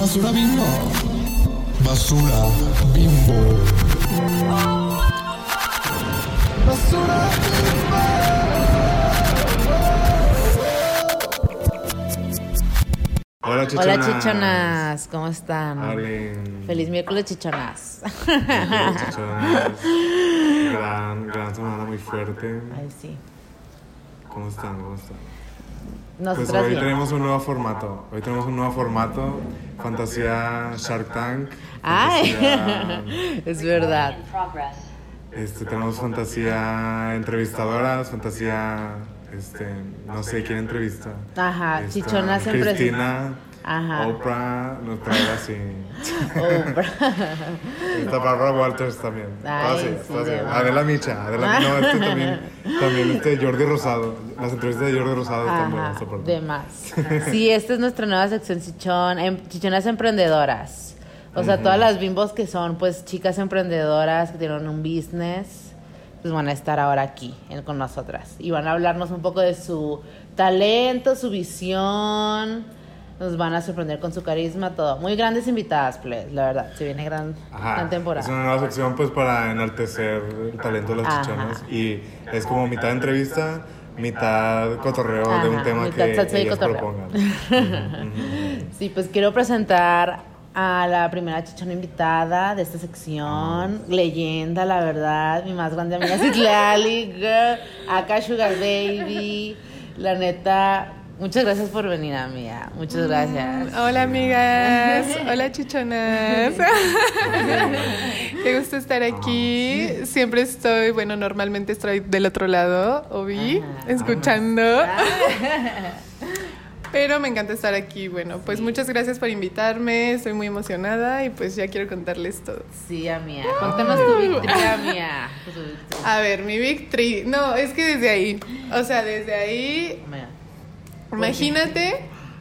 Basura bimbo. Basura bimbo. Basura Hola, chichonas. Hola chichonas, ¿cómo están? Arlen. Feliz miércoles chichonas. Hola, chichonas. Gran, gran semana muy fuerte. Ay, sí. ¿Cómo están? ¿Cómo están? Nosotras Pues hoy bien. tenemos un nuevo formato. Hoy tenemos un nuevo formato. Fantasía Shark Tank. Ay, fantasía- es verdad. este, tenemos fantasía entrevistadoras, fantasía, este, no sé quién entrevista. Ajá, Esta, chichonas Cristina, Ajá. Oprah, nos trae así. Oprah. Está Barbara Walters también. Ay, sí, verdad. Adela Micha. Adela, no, este también. También este Jordi Rosado. Las entrevistas de Jordi Rosado están buenas. Ajá, soporto. de más. Sí, esta es nuestra nueva sección chichón, em- chichonas emprendedoras. O sea, todas las bimbos que son pues chicas emprendedoras que tienen un business, pues van a estar ahora aquí en- con nosotras. Y van a hablarnos un poco de su talento, su visión. Nos van a sorprender con su carisma, todo. Muy grandes invitadas, pues, la verdad. Se viene gran, Ajá. gran temporada. Es una nueva sección pues para enaltecer el talento de las Ajá. chichonas. Y es como mitad entrevista, mitad cotorreo de un tema que ellas propongan. Sí, pues quiero presentar a la primera chichona invitada de esta sección, leyenda, la verdad, mi más grande amiga Citlali, girl, acá Sugar Baby, la neta, muchas gracias por venir, amiga, muchas gracias. Hola amigas, hola chichonas. Qué gusto estar aquí. Siempre estoy, bueno, normalmente estoy del otro lado, Obi, escuchando. Pero me encanta estar aquí. Bueno, pues muchas gracias por invitarme. Estoy muy emocionada y pues ya quiero contarles todo. Sí, amiga, cuéntanos tu victoria, amiga. Tu victoria. A ver, mi victory. No, es que desde ahí. O sea, desde ahí Amiga. Imagínate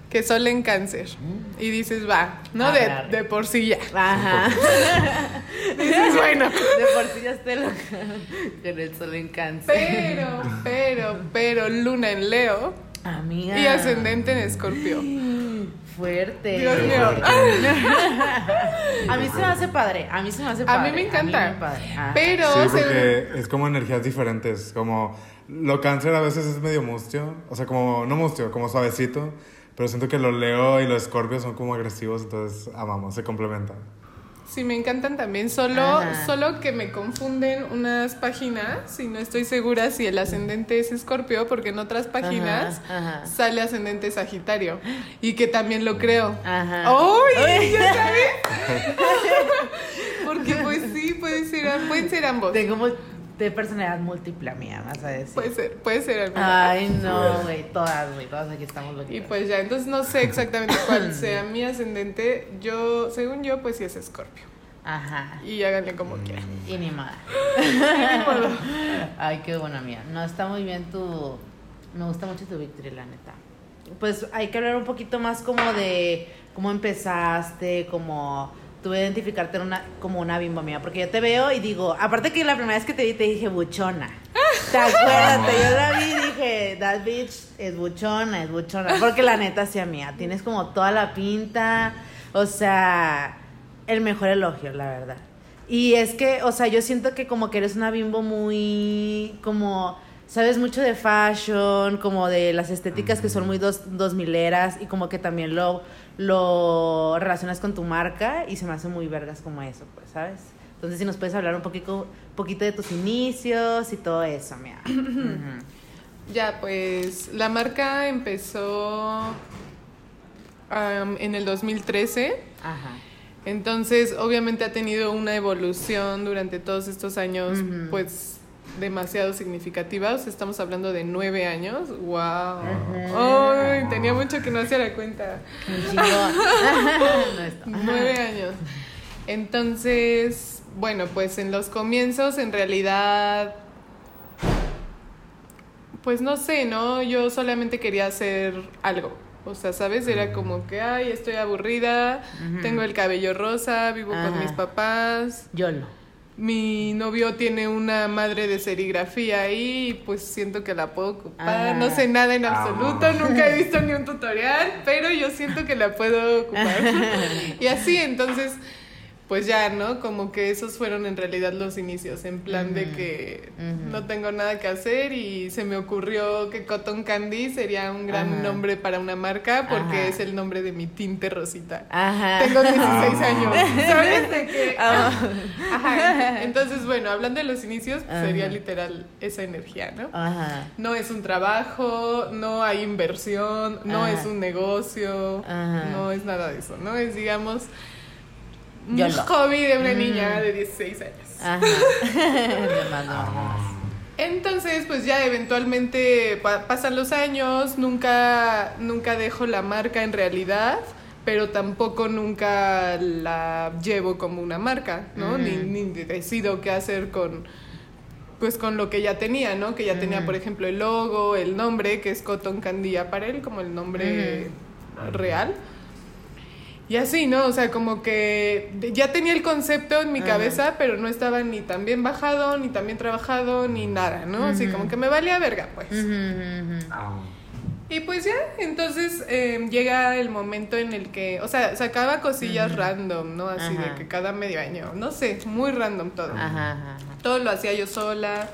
que sol en cáncer y dices, va, ¿no? A De, de por sí ya. Ajá. Dices, bueno. De por sí ya estoy loca con el sol en cáncer. Pero, pero, pero, luna en Leo Amiga. y ascendente en Escorpio. Fuerte. Dios mío. A mí se me hace padre. A mí se me hace A padre. mí me encanta. padre. Ah. Pero, Sí, es como energías diferentes. Como lo cáncer a veces es medio mustio. O sea, como, no mustio, como suavecito. Pero siento que los leo y los escorpios son como agresivos. Entonces, amamos, se complementan. sí me encantan también. Solo, Ajá. solo que me confunden unas páginas y no estoy segura si el ascendente es Escorpio, porque en otras páginas Ajá, ajá. sale ascendente Sagitario y que también lo creo. Ajá. ¡Uy! ¿Ya sabes? Porque pues sí, puede ser, pueden ser ambos. Tengo de personalidad múltiple, mía, vas a decir. Puede ser, puede ser alguno. Ay, no, güey. Todas, güey. Todas aquí estamos loquitas. Y pues ya, entonces no sé exactamente cuál sea mi ascendente. Yo, según yo, pues sí es Escorpio. Ajá. Y háganle como quieran. Y ni más. Ni modo. Ay, qué buena mía. No, está muy bien tu... Me gusta mucho tu victoria, la neta. Pues hay que hablar un poquito más como de cómo empezaste, como tú identificarte en una, como una bimbo mía. Porque yo te veo y digo, aparte que la primera vez que te vi te dije buchona. ¿Te acuerdas? Yo la vi y dije, that bitch es buchona, es buchona. Porque la neta, sí, mía, tienes como toda la pinta. O sea, el mejor elogio, la verdad. Y es que, o sea, yo siento que como que eres una bimbo muy, como, sabes mucho de fashion, como de las estéticas que son muy dos, dos mileras y como que también lo, lo relacionas con tu marca y se me hace muy vergas como eso, pues, ¿sabes? Entonces, si nos puedes hablar un poquito, poquito de tus inicios y todo eso, mira. Ya, pues la marca empezó en el 2013. Ajá. Entonces, obviamente ha tenido una evolución durante todos estos años, pues demasiado significativa. O sea, estamos hablando de nueve años. ¡Wow! ¡Ay! Tenía mucho que no hacía la cuenta. No. Nueve años. Entonces, bueno, pues en los comienzos, en realidad, pues no sé, ¿no? Yo solamente quería hacer algo. O sea, ¿sabes? Era como que, ay, estoy aburrida, tengo el cabello rosa, vivo Ajá. con mis papás. Yolo. Mi novio tiene una madre de serigrafía y pues siento que la puedo ocupar. Ah. No sé nada en absoluto, Ah. nunca he visto ni un tutorial, pero yo siento que la puedo ocupar. y así, entonces, pues ya, ¿no? Como que esos fueron en realidad los inicios, en plan de que no tengo nada que hacer y se me ocurrió que Cotton Candy sería un gran Ajá. nombre para una marca porque Ajá. es el nombre de mi tinte rosita. Ajá. Tengo 16 Ah. años, ¿sabes? De que... Ah. Ajá. Entonces, bueno, hablando de los inicios, pues, sería literal esa energía, ¿no? Ajá. No es un trabajo, no hay inversión, no es un negocio, no es nada de eso, ¿no? Es, digamos, un YOLO. hobby de una Mm. niña de 16 años. Ajá. Más, más. Entonces, pues ya eventualmente pa- pasan los años, nunca, nunca dejo la marca en realidad, pero tampoco nunca la llevo como una marca, ¿no? Ujú. ni, ni decido qué hacer con, pues con lo que ya tenía, ¿no? Que ya tenía, Ujú. por ejemplo, el logo, el nombre, que es Cotton Candy Apparel, como el nombre real. Y así, ¿no? O sea, como que ya tenía el concepto en mi Ajá. cabeza, pero no estaba ni tan bien bajado, ni tan bien trabajado, ni nada, ¿no? Así como que me valía verga, pues. Ujú. Y pues ya, entonces eh, llega el momento en el que, o sea, sacaba cosillas random, ¿no? Así de que cada medio año, no sé, muy random todo. Todo lo hacía yo sola.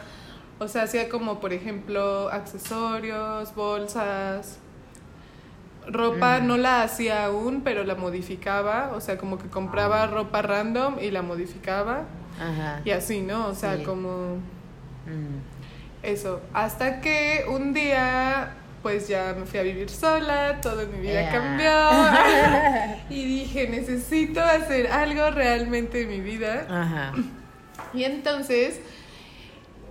O sea, hacía como, por ejemplo, accesorios, bolsas. Ropa no la hacía aún, pero la modificaba. O sea, como que compraba ropa random y la modificaba. Ajá. Y así, ¿no? O sea, Sí. como Ujú. eso. Hasta que un día, pues ya me fui a vivir sola, toda mi vida Yeah. cambió. y dije, necesito hacer algo realmente en mi vida. Ajá. Y entonces,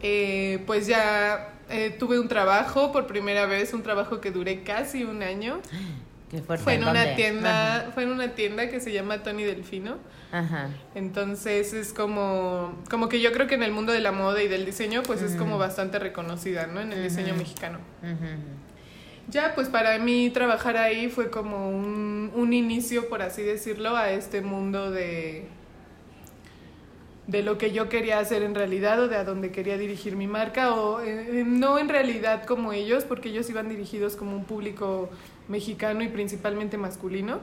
eh, pues ya eh, tuve un trabajo por primera vez, un trabajo que duré casi un año. Qué fuerte. Fue en una tienda, fue en una tienda que se llama Tony Delfino. Ajá. Entonces es como, como que yo creo que en el mundo de la moda y del diseño, pues es como bastante reconocida, ¿no? En el diseño mexicano. Ujú. Ya, pues para mí trabajar ahí fue como un, un inicio, por así decirlo, a este mundo de, de lo que yo quería hacer en realidad o de a dónde quería dirigir mi marca, o eh, eh, no en realidad como ellos, porque ellos iban dirigidos como un público mexicano y principalmente masculino,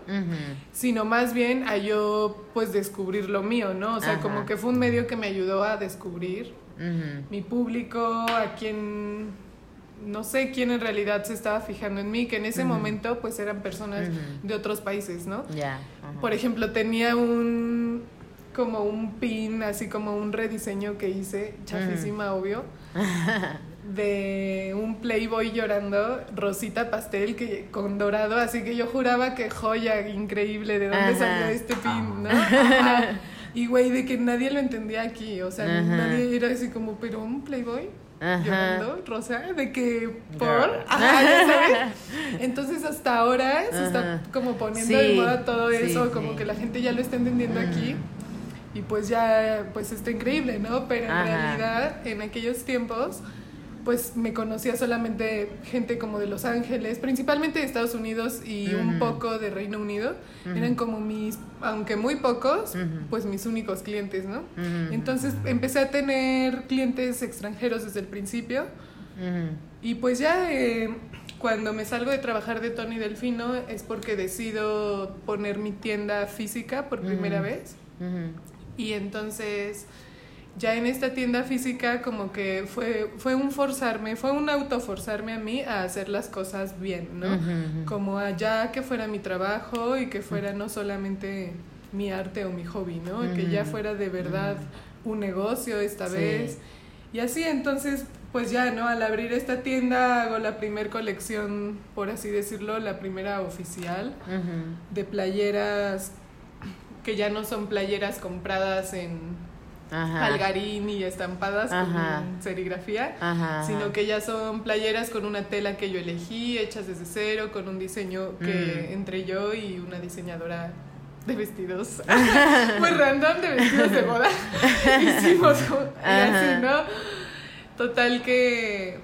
sino más bien a yo pues descubrir lo mío, ¿no? O sea, Ajá. como que fue un medio que me ayudó a descubrir mi público, a quien no sé quién en realidad se estaba fijando en mí, que en ese Ujú. momento pues eran personas de otros países, ¿no? Ya. ajá. Por ejemplo, tenía un como un pin, así como un rediseño que hice, chafísima, obvio, de un Playboy llorando, rosita pastel que con dorado, así que yo juraba que joya increíble, ¿de dónde Ajá. salió este pin, no? Ajá. Y güey, de que nadie lo entendía aquí, o sea, Ajá. nadie era así como, pero un Playboy Ajá. llorando, rosa, de que por, sabes. Entonces hasta ahora se está como poniendo Sí, de moda todo sí, eso, como sí. que la gente ya lo está entendiendo Mm. aquí. Y pues ya, pues está increíble, ¿no? Pero en Ajá. realidad, en aquellos tiempos, pues me conocía solamente gente como de Los Ángeles, principalmente de Estados Unidos y un poco de Reino Unido. Eran como mis, aunque muy pocos, pues mis únicos clientes, ¿no? Entonces empecé a tener clientes extranjeros desde el principio. Y pues ya eh, cuando me salgo de trabajar de Tony Delfino es porque decido poner mi tienda física por primera vez. Y entonces ya en esta tienda física como que fue, fue un forzarme, fue un autoforzarme a mí a hacer las cosas bien, ¿no? Como allá que fuera mi trabajo y que fuera no solamente mi arte o mi hobby, ¿no? Que ya fuera de verdad un negocio esta Sí. vez. Y así entonces, pues ya, ¿no? Al abrir esta tienda hago la primer colección, por así decirlo, la primera oficial de playeras que ya no son playeras compradas en Ajá. algarín y estampadas Ajá. con serigrafía, Ajá. sino que ya son playeras con una tela que yo elegí, hechas desde cero, con un diseño que Mm. entre yo y una diseñadora de vestidos muy random de vestidos de boda hicimos y así, ¿no? Total que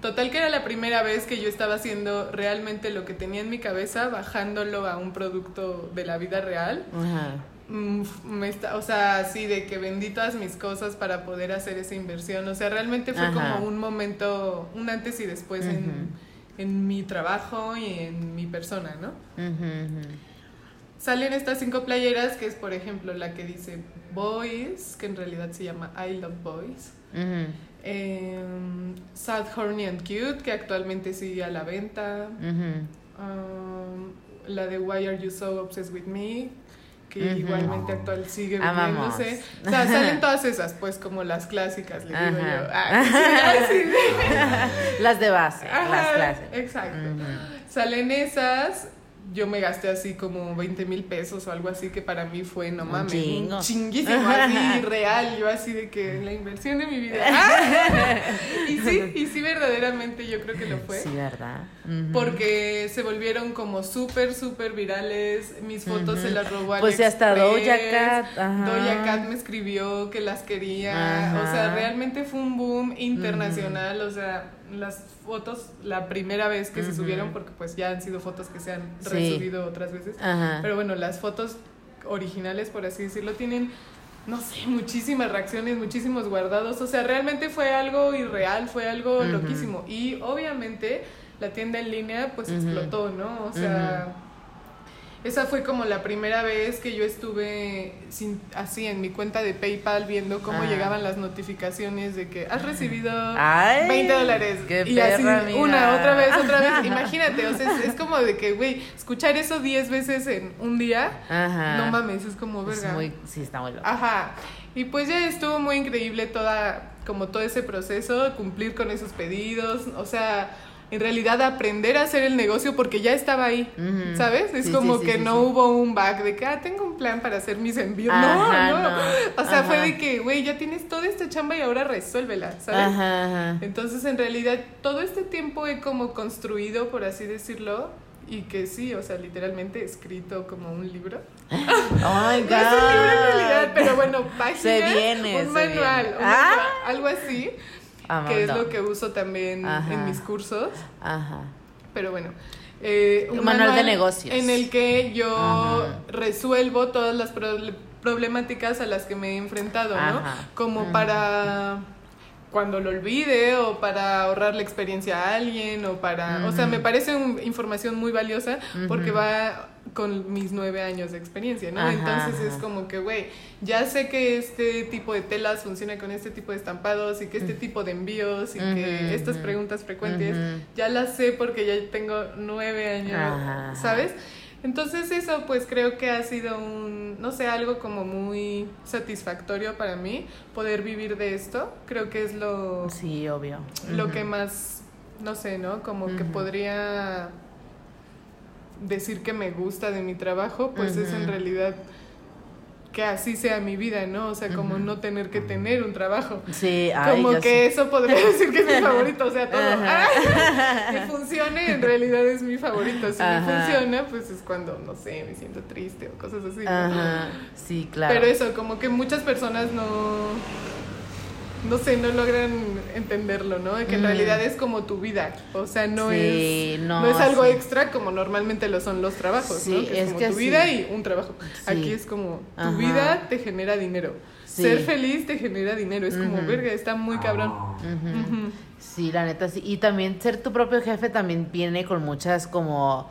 Total que era la primera vez que yo estaba haciendo realmente lo que tenía en mi cabeza, bajándolo a un producto de la vida real. Ajá. Mm, me está- o sea, así de que vendí todas mis cosas para poder hacer esa inversión. O sea, realmente fue Ajá. como un momento, un antes y después en, en mi trabajo y en mi persona, ¿no? Salen estas cinco playeras, que es por ejemplo la que dice Boys, que en realidad se llama I Love Boys. Em, Sad, Horny and Cute, que actualmente sigue a la venta. Um, la de Why Are You So Obsessed With Me, que igualmente actual sigue vendiéndose. O sea, salen todas esas, pues como las clásicas, le digo yo. Ah, sí, ah, sí. Las de base, las clases. Exacto. Salen esas. Yo me gasté así como 20 mil pesos o algo así que para mí fue, no mames, chingo. chinguísimo, así real. Yo así de que la inversión de mi vida. Y sí, y sí, verdaderamente yo creo que lo fue. Sí, ¿verdad? Porque se volvieron como súper, súper virales. Mis fotos se las robó Pues hasta. Doja Cat, ajá. Doja Cat me escribió que las quería. Ajá. O sea, realmente fue un boom internacional. O sea, las fotos, la primera vez que se subieron, porque pues ya han sido fotos que se han Sí. resubido otras veces. Ajá. Pero bueno, las fotos originales, por así decirlo, tienen, no sé, muchísimas reacciones, muchísimos guardados. O sea, realmente fue algo irreal, fue algo loquísimo. Y obviamente la tienda en línea pues explotó, ¿no? O sea, esa fue como la primera vez que yo estuve sin, así en mi cuenta de PayPal viendo cómo Ah. llegaban las notificaciones de que has recibido Ay, 20 dólares. qué y así, una, otra vez, otra vez. Imagínate, o sea, es, es como de que, güey, escuchar eso 10 veces en un día, Ajá. no mames, es como Es verga. muy, sí, está muy loco. Ajá. Y pues ya estuvo muy increíble toda, como todo ese proceso, cumplir con esos pedidos, o sea, en realidad aprender a hacer el negocio porque ya estaba ahí, Ujú. ¿sabes? Es Sí, como sí, que sí, no hubo un back de que, ah, tengo un plan para hacer mis envíos. Ajá, no, no, no. O sea, fue de que, güey, ya tienes toda esta chamba y ahora resuélvela, ¿sabes? Ajá, ajá. Entonces, en realidad, todo este tiempo he como construido, por así decirlo, y que sí, o sea, literalmente escrito como un libro. Oh my God. No es un libro en realidad, pero bueno, páginas, Se viene, un se manual, viene. un Ah. manual, algo así, que es lo que uso también Ajá. en mis cursos. Ajá. Pero bueno, eh, Un manual de negocios. en el que yo Ajá. resuelvo todas las proble- problemáticas a las que me he enfrentado, ¿no? Como para cuando lo olvide o para ahorrar la experiencia a alguien o para, o sea, me parece un- información muy valiosa porque va con mis nueve años de experiencia, ¿no? Ajá, Entonces es como que, güey, ya sé que este tipo de telas funciona con este tipo de estampados y que este tipo de envíos y que estas preguntas frecuentes ya las sé porque ya tengo nueve años, Ajá. ¿sabes? Entonces eso pues creo que ha sido un, no sé, algo como muy satisfactorio para mí poder vivir de esto. Creo que es lo, Sí, obvio. lo que más, no sé, ¿no? Como que podría decir que me gusta de mi trabajo, pues es en realidad que así sea mi vida, ¿no? O sea, como no tener que tener un trabajo. Sí, ay, Como que sí. eso podría decir que es mi favorito, o sea, todo. Ajá. que funcione, en realidad es mi favorito. Si Ajá. no funciona, pues es cuando, no sé, me siento triste o cosas así. Sí, claro. Pero eso, como que muchas personas no. No sé, no logran entenderlo, ¿no? Que en Mm. realidad es como tu vida. O sea, no Sí, es. no, No, es algo sí. extra como normalmente lo son los trabajos, Sí, ¿no? Que es, es como que tu vida y un trabajo. Aquí es como tu Ajá. vida te genera dinero. Ser feliz te genera dinero. Es como, verga, está muy cabrón. Sí, la neta sí. Y también ser tu propio jefe también viene con muchas como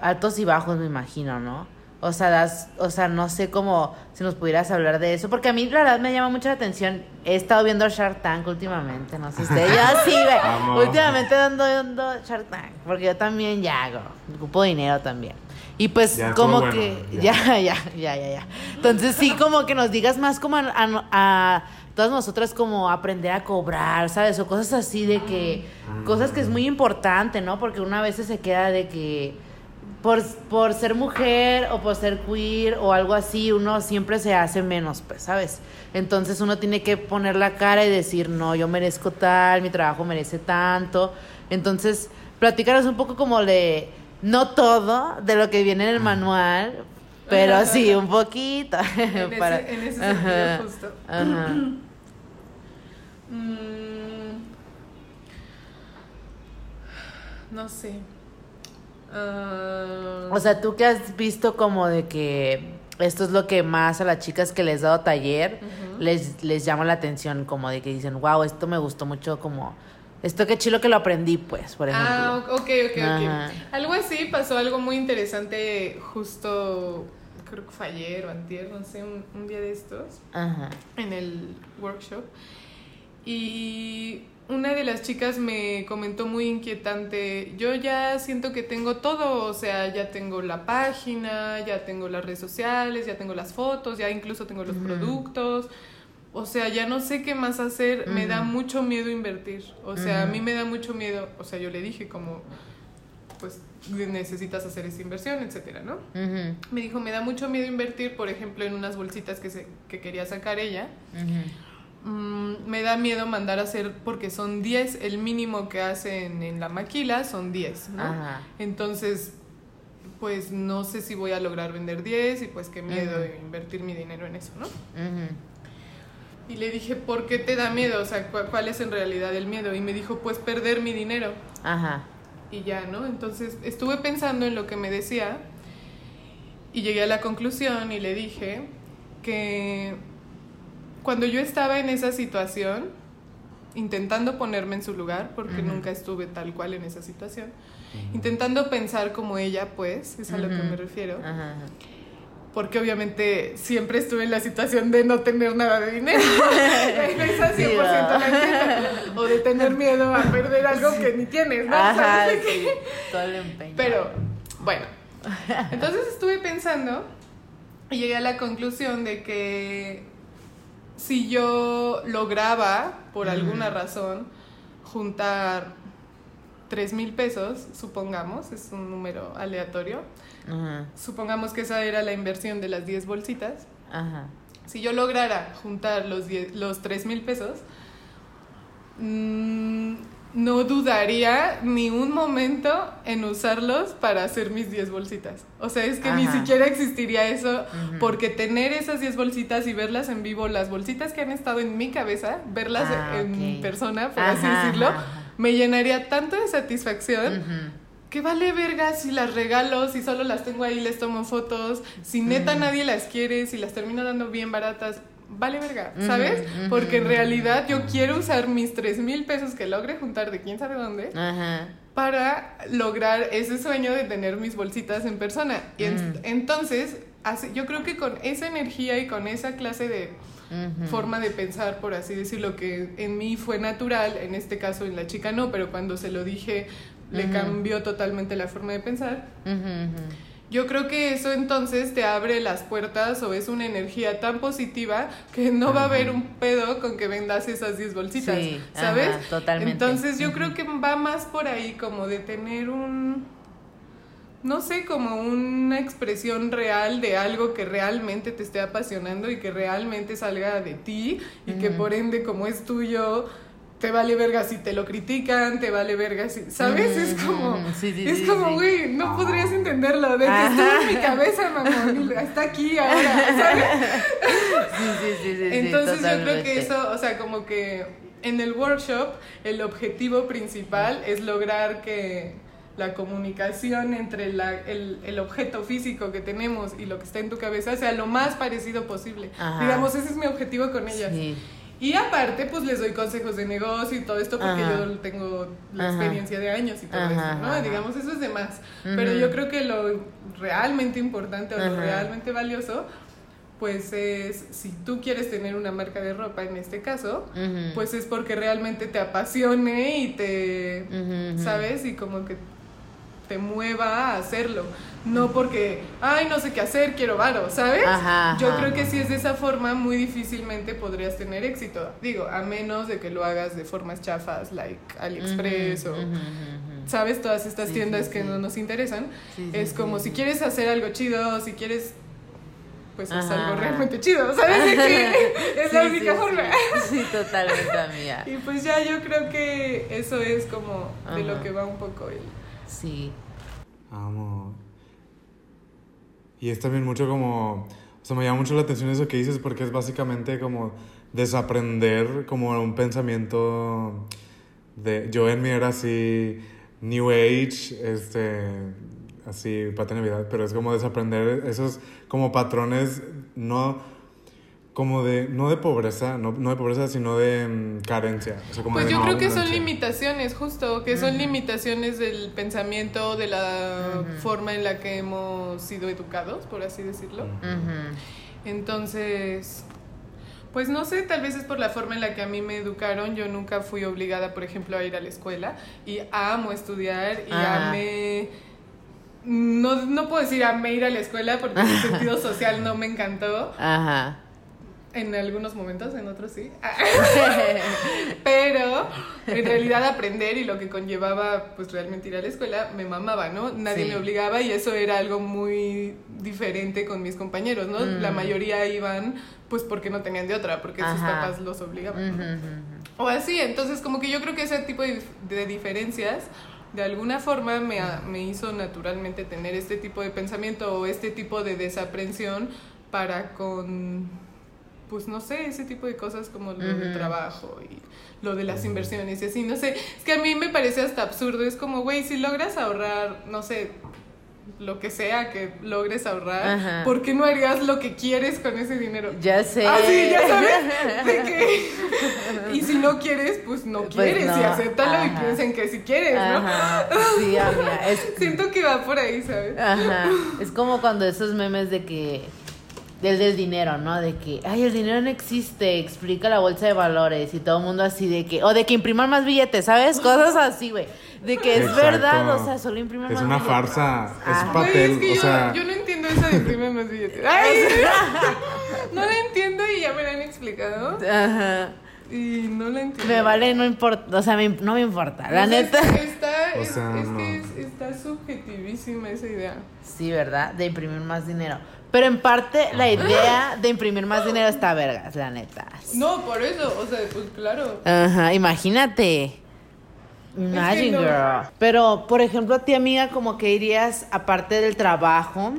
altos y bajos, me imagino, ¿no? O sea, das, o sea, no sé cómo si nos pudieras hablar de eso, porque a mí la verdad me llama mucho la atención. He estado viendo Shark Tank últimamente, no sé usted. Yo sí, güey. Últimamente ando viendo Shark Tank, porque yo también ya hago, ocupo dinero también. Y pues Ya como bueno, que ya. ya, ya, ya, ya, ya. Entonces sí, como que nos digas más como a, a- a todas nosotras como aprender a cobrar, ¿sabes? O cosas así de que, cosas que es muy importante, ¿no? Porque una vez se queda de que por, por ser mujer o por ser queer o algo así, uno siempre se hace menos, pues, ¿sabes? Entonces uno tiene que poner la cara y decir, no, yo merezco tal, mi trabajo merece tanto. Entonces, platicaros un poco como de, no todo de lo que viene en el manual, pero sí, un poquito. En ese, para- en ese Ajá, sentido, justo. ajá. Mm, no sé. Ah, O sea, tú que has visto como de que esto es lo que más a las chicas que les he dado taller les, les llama la atención, como de que dicen, wow, esto me gustó mucho, como, esto qué chilo que lo aprendí, pues, por ejemplo. Ah, ok, ok, ok. Ajá. Algo así pasó algo muy interesante justo, creo que fue ayer o antier, no sé, un, un día de estos, Ajá. en el workshop. Y una de las chicas me comentó muy inquietante, yo ya siento que tengo todo, o sea, ya tengo la página, ya tengo las redes sociales, ya tengo las fotos, ya incluso tengo los productos. O sea, ya no sé qué más hacer, me da mucho miedo invertir. O sea, a mí me da mucho miedo, o sea, yo le dije como, pues necesitas hacer esa inversión, etcétera, ¿no? Me dijo, me da mucho miedo invertir, por ejemplo, en unas bolsitas que, se, que quería sacar ella. Mm, me da miedo mandar a hacer porque son 10, el mínimo que hacen en la maquila son 10, ¿no? Ajá. Entonces, pues no sé si voy a lograr vender 10 y pues qué miedo de invertir mi dinero en eso, ¿no? Y le dije, ¿por qué te da miedo? O sea, ¿cuál, cuál es en realidad el miedo? Y me dijo, pues perder mi dinero. Ajá. Y ya, ¿no? Entonces estuve pensando en lo que me decía y llegué a la conclusión y le dije que cuando yo estaba en esa situación, intentando ponerme en su lugar, porque Ujú. nunca estuve tal cual en esa situación, intentando pensar como ella, pues, es a lo que me refiero, porque obviamente siempre estuve en la situación de no tener nada de dinero. Esa 100% Sí, entiendo. O de tener miedo a perder algo que ni tienes, ¿no? Ajá, sí. Todo el empeño. Pero, bueno. Entonces estuve pensando y llegué a la conclusión de que si yo lograba, por alguna razón, juntar 3 mil pesos, supongamos, es un número aleatorio, Ajá. supongamos que esa era la inversión de las 10 bolsitas, Ajá. si yo lograra juntar los, 10 los 3 mil pesos, mm, no dudaría ni un momento en usarlos para hacer mis 10 bolsitas. O sea, es que ni siquiera existiría eso, porque tener esas 10 bolsitas y verlas en vivo, las bolsitas que han estado en mi cabeza, verlas Ah, en persona, por Ajá, así decirlo, me llenaría tanto de satisfacción. Que vale verga si las regalo, si solo las tengo ahí, les tomo fotos, si neta nadie las quiere, si las termino dando bien baratas, vale verga, ¿sabes? Porque en realidad yo quiero usar mis 3 mil pesos que logre juntar de quién sabe dónde Ajá. para lograr ese sueño de tener mis bolsitas en persona. Y en- Mm. entonces, yo creo que con esa energía y con esa clase de forma de pensar, por así decirlo, que en mí fue natural, en este caso en la chica no, pero cuando se lo dije le cambió totalmente la forma de pensar. Yo creo que eso entonces te abre las puertas o es una energía tan positiva que no va a haber un pedo con que vendas esas 10 bolsitas, Sí, ¿sabes? ajá, totalmente. Entonces yo creo que va más por ahí como de tener un no sé, como una expresión real de algo que realmente te esté apasionando y que realmente salga de ti y que por ende como es tuyo te vale verga si te lo critican, te vale verga si, ¿sabes? Es como ujú, sí, sí, es sí, como, güey, no podrías entenderlo, de que Ajá. estuvo en mi cabeza, mamón, está aquí ahora, ¿sabes? Sí, sí, sí, Entonces yo creo que eso, o sea, como que en el workshop el objetivo principal es lograr que la comunicación entre la- el, el objeto físico que tenemos y lo que está en tu cabeza sea lo más parecido posible. Ajá. Digamos, ese es mi objetivo con ellas. Sí. Y aparte, pues les doy consejos de negocio y todo esto porque Ajá. yo tengo la Ajá. experiencia de años y todo Ajá, eso, ¿no? Digamos, eso es de más. Pero yo creo que lo realmente importante o lo realmente valioso, pues es, si tú quieres tener una marca de ropa en este caso, pues es porque realmente te apasione y te. ¿sabes? Y como que te mueva a hacerlo. No porque, ay, no sé qué hacer, quiero varo, ¿sabes? Ajá, Yo creo que si es de esa forma, muy difícilmente podrías tener éxito. Digo, a menos de que lo hagas de formas chafas, like AliExpress Ujú, o. ¿sabes? Todas estas Sí, tiendas sí, que sí. no nos interesan. Es como si quieres hacer algo chido, si quieres, pues es Ajá, algo realmente chido, ¿sabes? Que es la única sí, forma. Sí, sí, totalmente, amiga. Y pues ya yo creo que eso es como de lo que va un poco el... Sí. Amo. Y es también mucho como, o sea, me llama mucho la atención eso que dices porque es básicamente como desaprender como un pensamiento de, yo en mí era así, New Age, este, así, pata Navidad, pero es como desaprender esos como patrones, no, como de, no de pobreza, no, no de pobreza, sino de mm, carencia. O sea, como Pues de yo no creo que son limitaciones, justo, que son limitaciones del pensamiento, de la forma en la que hemos sido educados, por así decirlo. Entonces, pues no sé, tal vez es por la forma en la que a mí me educaron. Yo nunca fui obligada, por ejemplo, a ir a la escuela y amo estudiar y Ajá. amé... No, no puedo decir amé ir a la escuela porque el sentido social no me encantó. Ajá. En algunos momentos, en otros sí. Pero en realidad aprender y lo que conllevaba pues realmente ir a la escuela me mamaba, ¿no? Nadie Sí. me obligaba y eso era algo muy diferente con mis compañeros, ¿no? Mm. La mayoría iban pues porque no tenían de otra, porque sus papás los obligaban. O así, entonces como que yo creo que ese tipo de, dif- de diferencias de alguna forma me, me hizo naturalmente tener este tipo de pensamiento o este tipo de desaprensión para con, pues no sé, ese tipo de cosas como lo del trabajo y lo de las inversiones y así, no sé, es que a mí me parece hasta absurdo, es como, güey, si logras ahorrar, no sé, lo que sea que logres ahorrar, Ajá. ¿por qué no harías lo que quieres con ese dinero? Ya sé. Ah, sí, ya sabes. De que... Y si no quieres, pues no Pues quieres y acéptalo y ajá. piensa en que si quieres, ¿no? Sí, amiga. Es, Siento que va por ahí, ¿sabes? Ajá. Es como cuando esos memes de que. Del del dinero, ¿no? De que, ay, el dinero no existe, explica la bolsa de valores y todo el mundo así de que, o de que impriman más billetes, ¿sabes? Cosas así, güey. De que es Exacto. verdad, o sea, solo impriman Es más una billetes. farsa, es papel, es que o yo, sea... yo no entiendo esa de imprime más billetes. Ay, no la entiendo y ya me la han explicado Ajá. y no la entiendo. Me vale, no importa, o sea, me- no me importa, la O neta. es- Está, O es, sea, es no. que es- está subjetivísima esa idea. Sí, ¿verdad? De imprimir más dinero. Pero en parte, la idea de imprimir más dinero está vergas, la neta. No, por eso, o sea, pues claro. Ajá, imagínate. Imagine, no. girl. Pero, por ejemplo, a ti, amiga, como que irías, aparte del trabajo,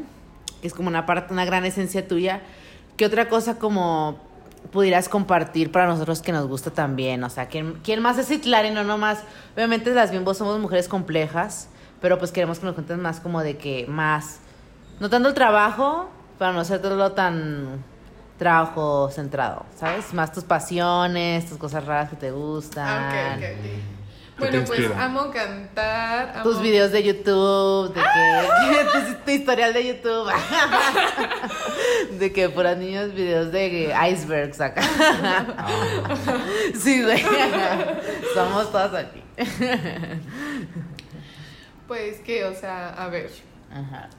que es como una parte, una gran esencia tuya, ¿qué otra cosa como pudieras compartir para nosotros que nos gusta también? O sea, ¿quién, quién más es Itlari? No nomás, obviamente las bimbos somos mujeres complejas, pero pues queremos que nos cuentes más como de que más, no tanto el trabajo, para no hacerlo tan trabajo centrado, ¿sabes? Más tus pasiones, tus cosas raras que te gustan. Ah, ok, ok, ok. te Bueno, pues amo cantar. Amo... Tus videos de YouTube, de que tu, tu historial de YouTube. de que puras niños videos de icebergs acá. sí, güey. Somos todas aquí. Pues que, o sea, a ver. Ajá.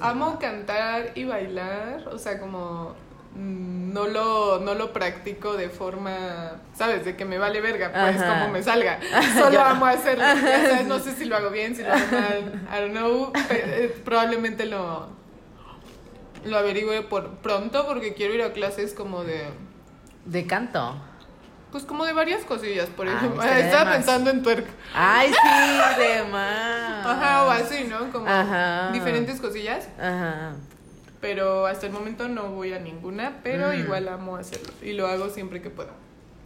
Amo cantar y bailar, o sea, como mm, no lo, no lo practico de forma, ¿sabes? De que me vale verga, pues Ajá. como me salga. Solo Ya. amo hacerlo. ya sabes, no sé si lo hago bien, si lo hago mal, I don't know. eh, Probablemente lo, lo averigüe por pronto porque quiero ir a clases como de... De canto. Pues como de varias cosillas, por Ay, ejemplo. Estaba pensando en twerk. Ay, sí, de más. Ajá, o así, ¿no? Como Ajá. diferentes cosillas. Ajá. Pero hasta el momento no voy a ninguna, pero Mm. igual amo hacerlo. Y lo hago siempre que puedo.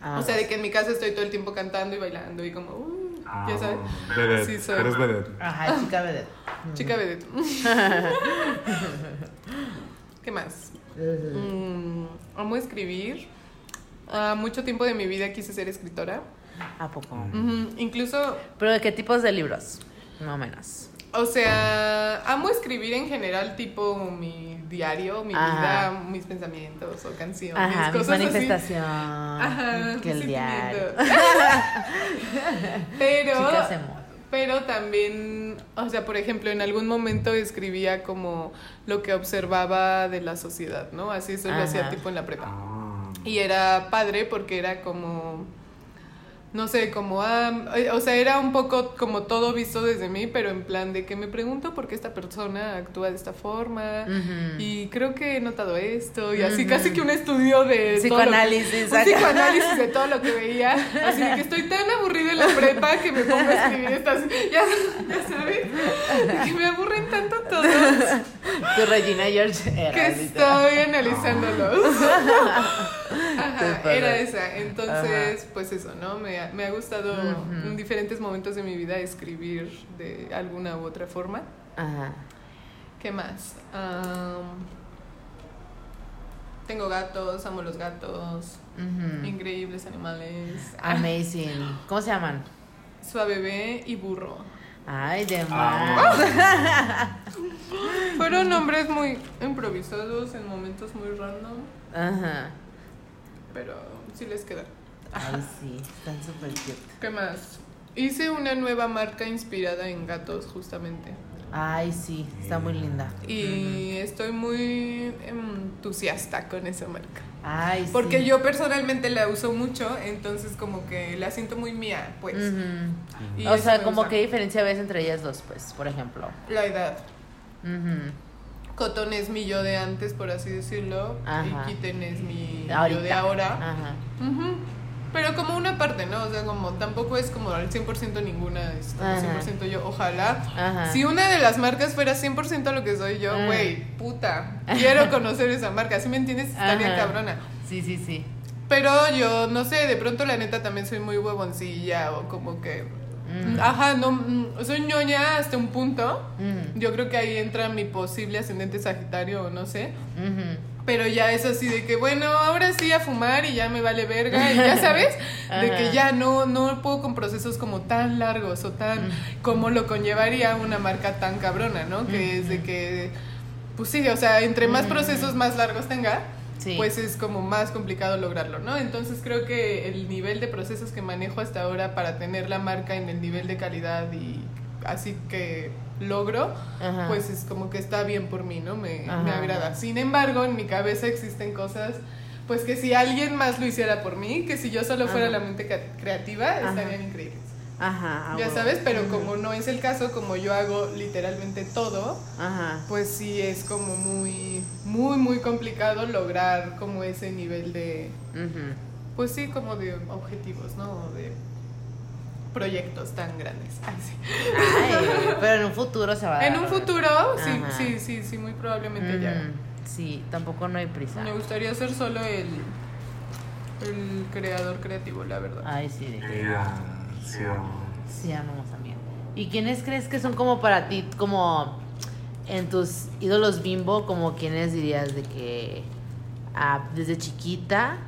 Ah, o sea, de que en mi casa estoy todo el tiempo cantando y bailando y como, uh, ya sabes. Ah, vedette, Sí, soy. eres vedette. Ajá, chica vedette. Chica vedette. ¿Qué más? Mm, amo escribir. Ah, mucho tiempo de mi vida quise ser escritora. ¿A poco? Ujú, Incluso, ¿Pero de qué tipos de libros? No menos. o sea, amo escribir en general, tipo mi diario, mi Ajá. vida, mis pensamientos o canciones, Ajá, mi cosas así. manifestación. Ajá, que el diario. Pero, pero también, o sea, por ejemplo, en algún momento escribía como lo que observaba de la sociedad, ¿no? Así eso lo hacía tipo en la prepa. Y era padre porque era como, no sé, como, ah, eh, o sea, era un poco como todo visto desde mí, pero en plan de que me pregunto por qué esta persona actúa de esta forma. Y creo que he notado esto, y así casi que un estudio de todo lo que- Psicoanálisis, un psicoanálisis de todo lo que veía. Así de que estoy tan aburrida en la prepa que me pongo a escribir estas. Ya, ya sabes, que me aburren tanto todos Tu Regina George era. que estoy analizándolos. Ajá. era esa. Entonces, pues eso, ¿no? Me, ha- me ha gustado en diferentes momentos de mi vida escribir de alguna u otra forma. Ajá. ¿Qué más? Am, tengo gatos, amo los gatos. Increíbles animales. Amazing. ¿Cómo se llaman? Suave bebé y burro. Ay, de Ah. más. Fueron nombres muy improvisados en momentos muy random, Ajá. Pero sí les queda. Ay, sí, están súper cute. ¿Qué más? Hice una nueva marca inspirada en gatos, justamente. Ay, sí, está muy linda. Y estoy muy entusiasta con esa marca. Ay, sí. Porque yo personalmente la uso mucho, entonces como que la siento muy mía, pues. Y O sea, como qué diferencia ves entre ellas dos, pues, por ejemplo. La edad. Ujú. Cotton es mi yo de antes, por así decirlo. Ajá. Y Kitten es mi yo de ahora. Ajá. Pero como una parte, ¿no? O sea, como tampoco es como al 100% ninguna, es como Ajá. 100% yo. Ojalá. Ajá. Si una de las marcas fuera 100% lo que soy yo, Ah. güey, puta. Quiero conocer esa marca. ¿Sí me entiendes? Estaría cabrona. Sí, sí, sí. Pero yo, no sé, de pronto la neta también soy muy huevoncilla o como que... Mm. Ajá, no, mm, soy ñoña hasta un punto. Yo creo que ahí entra mi posible ascendente sagitario o no sé. Pero ya es así de que, bueno, ahora sí a fumar y ya me vale verga. Y ya sabes, de que ya no, no puedo con procesos como tan largos o tan como lo conllevaría una marca tan cabrona, ¿no? Que es de que, pues sí, o sea, entre más procesos más largos tenga, Sí. pues es como más complicado lograrlo, ¿no? Entonces creo que el nivel de procesos que manejo hasta ahora para tener la marca en el nivel de calidad y así que logro, Ajá. pues es como que está bien por mí, ¿no? Me, me agrada. Sin embargo, en mi cabeza existen cosas, pues que si alguien más lo hiciera por mí, que si yo solo fuera Ajá. la mente creativa, Ajá. estarían increíbles. Ajá. ya sabes, pero como no es el caso, como yo hago literalmente todo, pues sí es como muy, muy, muy complicado lograr como ese nivel de, pues sí, como de objetivos, ¿no? De proyectos tan grandes. Ay, sí. Ay, pero en un futuro se va a dar. En un futuro, sí, Ajá. sí, sí, sí, muy probablemente ya. Ujú. Sí, tampoco no hay prisa. Me gustaría ser solo el, el creador creativo, la verdad. Ay, sí, de que sí, sí amamos también. ¿Y quiénes crees que son como para ti, como en tus ídolos bimbo, como quiénes dirías de que ah, desde chiquita,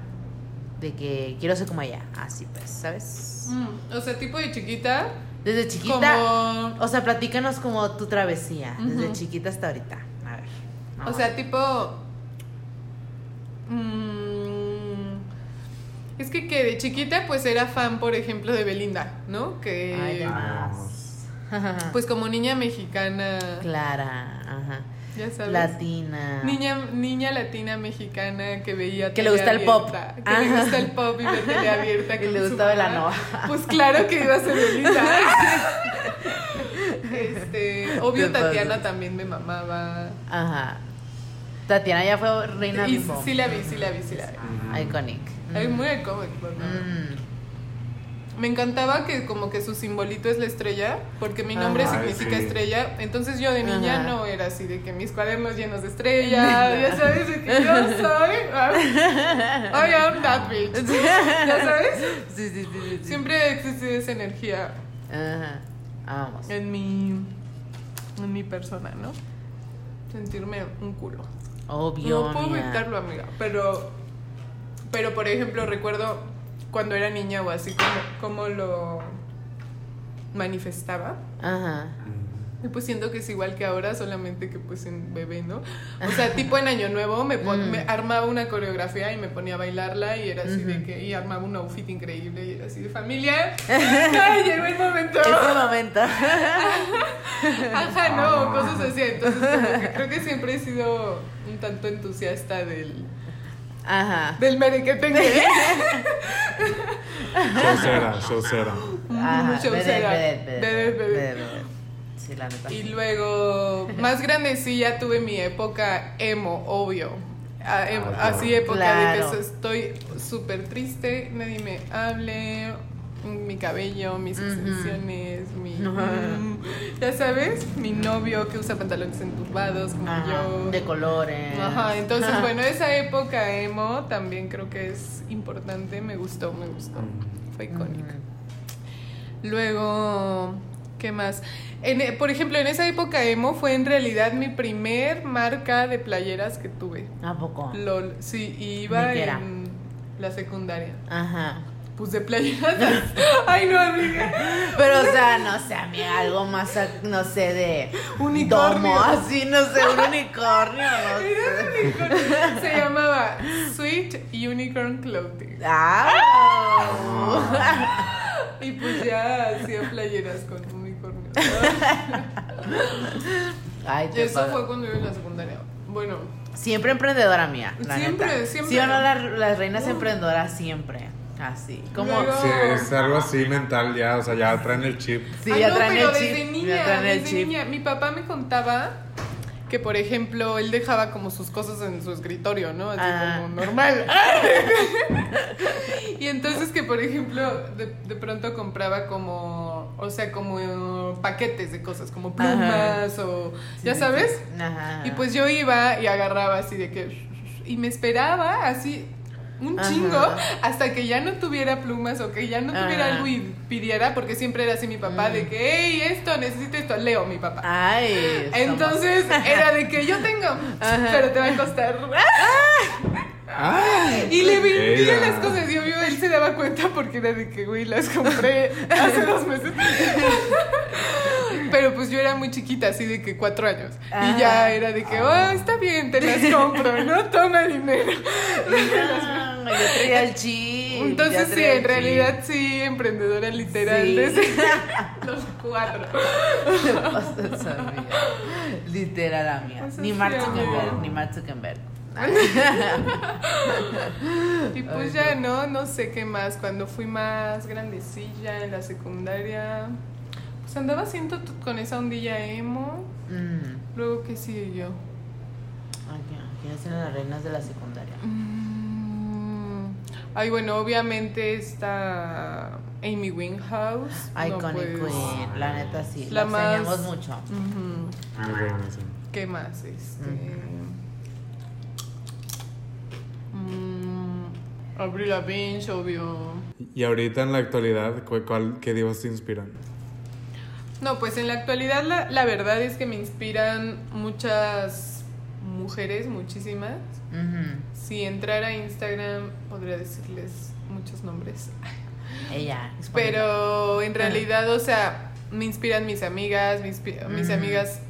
de que quiero ser como ella, así pues, ¿sabes? Mm, o sea, tipo de chiquita, Desde chiquita, como... o sea, platícanos como tu travesía, desde chiquita hasta ahorita. A ver. O sea, tipo... mm, es que, que de chiquita pues era fan, por ejemplo, de Belinda, ¿no? Que Ay, pues como niña mexicana, Clara, ajá. ya sabes. Latina. Niña, niña latina mexicana que veía Que le gusta el pop. abierta, Que le Ajá. gusta el pop y ve tele abierta. Con le gustaba la nova. Pues claro que iba a ser Belinda. este, obvio. Tatiana también me mamaba. Ajá. Tatiana ya fue reina Y sí la vi, sí la vi, sí la vi. Iconic. Mm. muy icónico. ¿no? Mm. Me encantaba que como que su simbolito es la estrella, porque mi nombre Ajá. Significa sí. estrella. Entonces yo de niña Ajá. no era así de que mis cuadernos llenos de estrellas, ya sabes, de que yo soy. ah, I am that bitch. ¿Ya sabes? Sí, sí, sí, sí, sí. Siempre existe esa energía Ajá. Vamos. en mi, en mi persona, ¿no? Sentirme un culo. Obvio. No puedo evitarlo, amiga. Pero, pero por ejemplo, recuerdo cuando era niña o así como, como lo manifestaba. Ajá. Y pues siento que es igual que ahora, solamente que pues en bebé, ¿no? O sea, tipo en Año Nuevo me, pon- Mm. me armaba una coreografía y me ponía a bailarla y era así de que, y armaba un outfit increíble y era así de familia. Ay, llegó el momento. Ese momento. Ajá, no, cosas así. Entonces, como que creo que siempre he sido un tanto entusiasta del, Ajá. del. Showcera, showcera. Ajá. Vedette, vedette, Vedette, vedette. vedette, vedette. Sí, la neta. Y luego, más grande sí, ya tuve mi época emo, obvio. Ah, em- Ah, así época Claro. de que estoy súper triste, nadie me hable. Mi cabello, mis Ujú. extensiones, mi... Mm, ya sabes, mi novio que usa pantalones enturbados como Ajá, yo. de colores. Ajá, entonces bueno, esa época emo también creo que es importante, me gustó, me gustó, fue icónica. Luego, ¿qué más? En, e- por ejemplo, en esa época emo fue en realidad mi primer marca de playeras que tuve. ¿A poco? LOL, sí, y iba en la secundaria. Ajá. Pues de playeras. Ay, no, amiga. Pero, o sea, no sé, amiga, algo más, no sé, de Unicornio. domo, así, no sé, un unicornio, no sé. Se llamaba Sweet Unicorn Clothing. ¡Ah! Y pues ya hacía playeras con unicornio. Ay, te eso fue cuando iba en la secundaria. Bueno, Siempre emprendedora mía, la Siempre, neta. siempre. Sí o no, las, las reinas emprendedoras siempre. Así. Como. Sí, es algo así mental ya, o sea, ya traen el chip. Sí, Ay, ya no, traen pero el chip. desde ya niña, traen el desde chip. niña. Mi papá me contaba que, por ejemplo, él dejaba como sus cosas en su escritorio, ¿no? Así Ah. como normal. y entonces que, por ejemplo, de, de pronto compraba como, o sea, como paquetes de cosas, como plumas o, ya sí, sabes. sí. Ajá. Y pues yo iba y agarraba así de que... Y me esperaba así un Ajá. chingo hasta que ya no tuviera plumas o que ya no tuviera Ajá. algo y pidiera, porque siempre era así mi papá, de que, hey, esto, necesito esto, leo mi papá. Ay. somos- Entonces era de que yo tengo, Ajá. pero te va a costar. ¡Ay! Y le vendía las cosas y obvio él se daba cuenta porque era de que, güey, las compré hace dos meses. Pero pues yo era muy chiquita, así de que cuatro años. Y ya Ah. era de que, oh, está bien, te las compro, ¿no? Toma dinero. No, yo traía el chip. ya Entonces sí, en chip. realidad sí, emprendedora literal Sí. desde los cuatro. Te pasas, amiga. Literal, amiga. Pues Ni Mark. Zuckerberg, ni Mark Zuckerberg. Y pues ya no, no sé qué más. Cuando fui más grandecilla en la secundaria, pues andaba haciendo t- con esa ondilla emo. Mm. Luego, ¿qué sigue yo? Ay, ¿Quiénes eran las reinas de la secundaria? Mm, Ay, bueno, obviamente está Amy Winehouse. no Iconic puedes- Queen, la neta sí. La La, más- extrañamos mucho. Ujú. Muy buena, sí. ¿Qué más? Este. Ujú. mm, Avril Lavigne, obvio. Y ahorita en la actualidad, ¿cu- cuál, ¿qué divas te inspiran? No, pues en la actualidad la, la verdad es que me inspiran muchas mujeres, muchísimas. Si entrara a Instagram podría decirles muchos nombres. Ella. Pero en realidad, o sea, me inspiran mis amigas, mis, mis amigas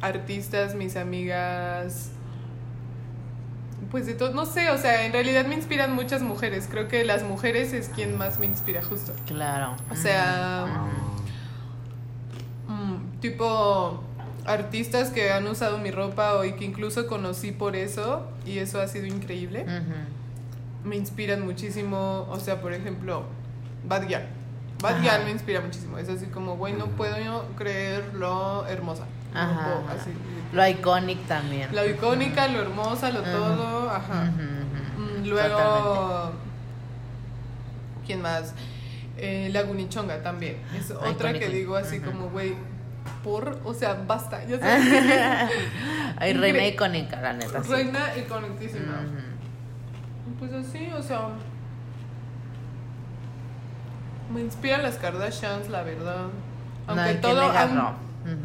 artistas, mis amigas... Pues de todo, no sé, o sea, en realidad me inspiran muchas mujeres. Creo que las mujeres es quien más me inspira justo. Claro. O sea, tipo artistas que han usado mi ropa o y que incluso conocí por eso y eso ha sido increíble. Me inspiran muchísimo, o sea, por ejemplo, Bad Gyal. Bad Ajá. Gyal me inspira muchísimo. Es así como, güey, no puedo creer lo hermosa. No Ajá, puedo, ajá. así. Lo iconic también. Lo icónica, lo hermosa, lo todo, ajá. Mm, Luego, Totalmente. ¿quién más? Eh, la Gunichonga también. Es Ay, otra que digo así como, güey, por, o sea, basta. Ya sabes. Ay, reina icónica, la neta. sí. Reina y conectísima. Ujú. Pues así, o sea. Me inspiran las Kardashians, la verdad. Aunque todo.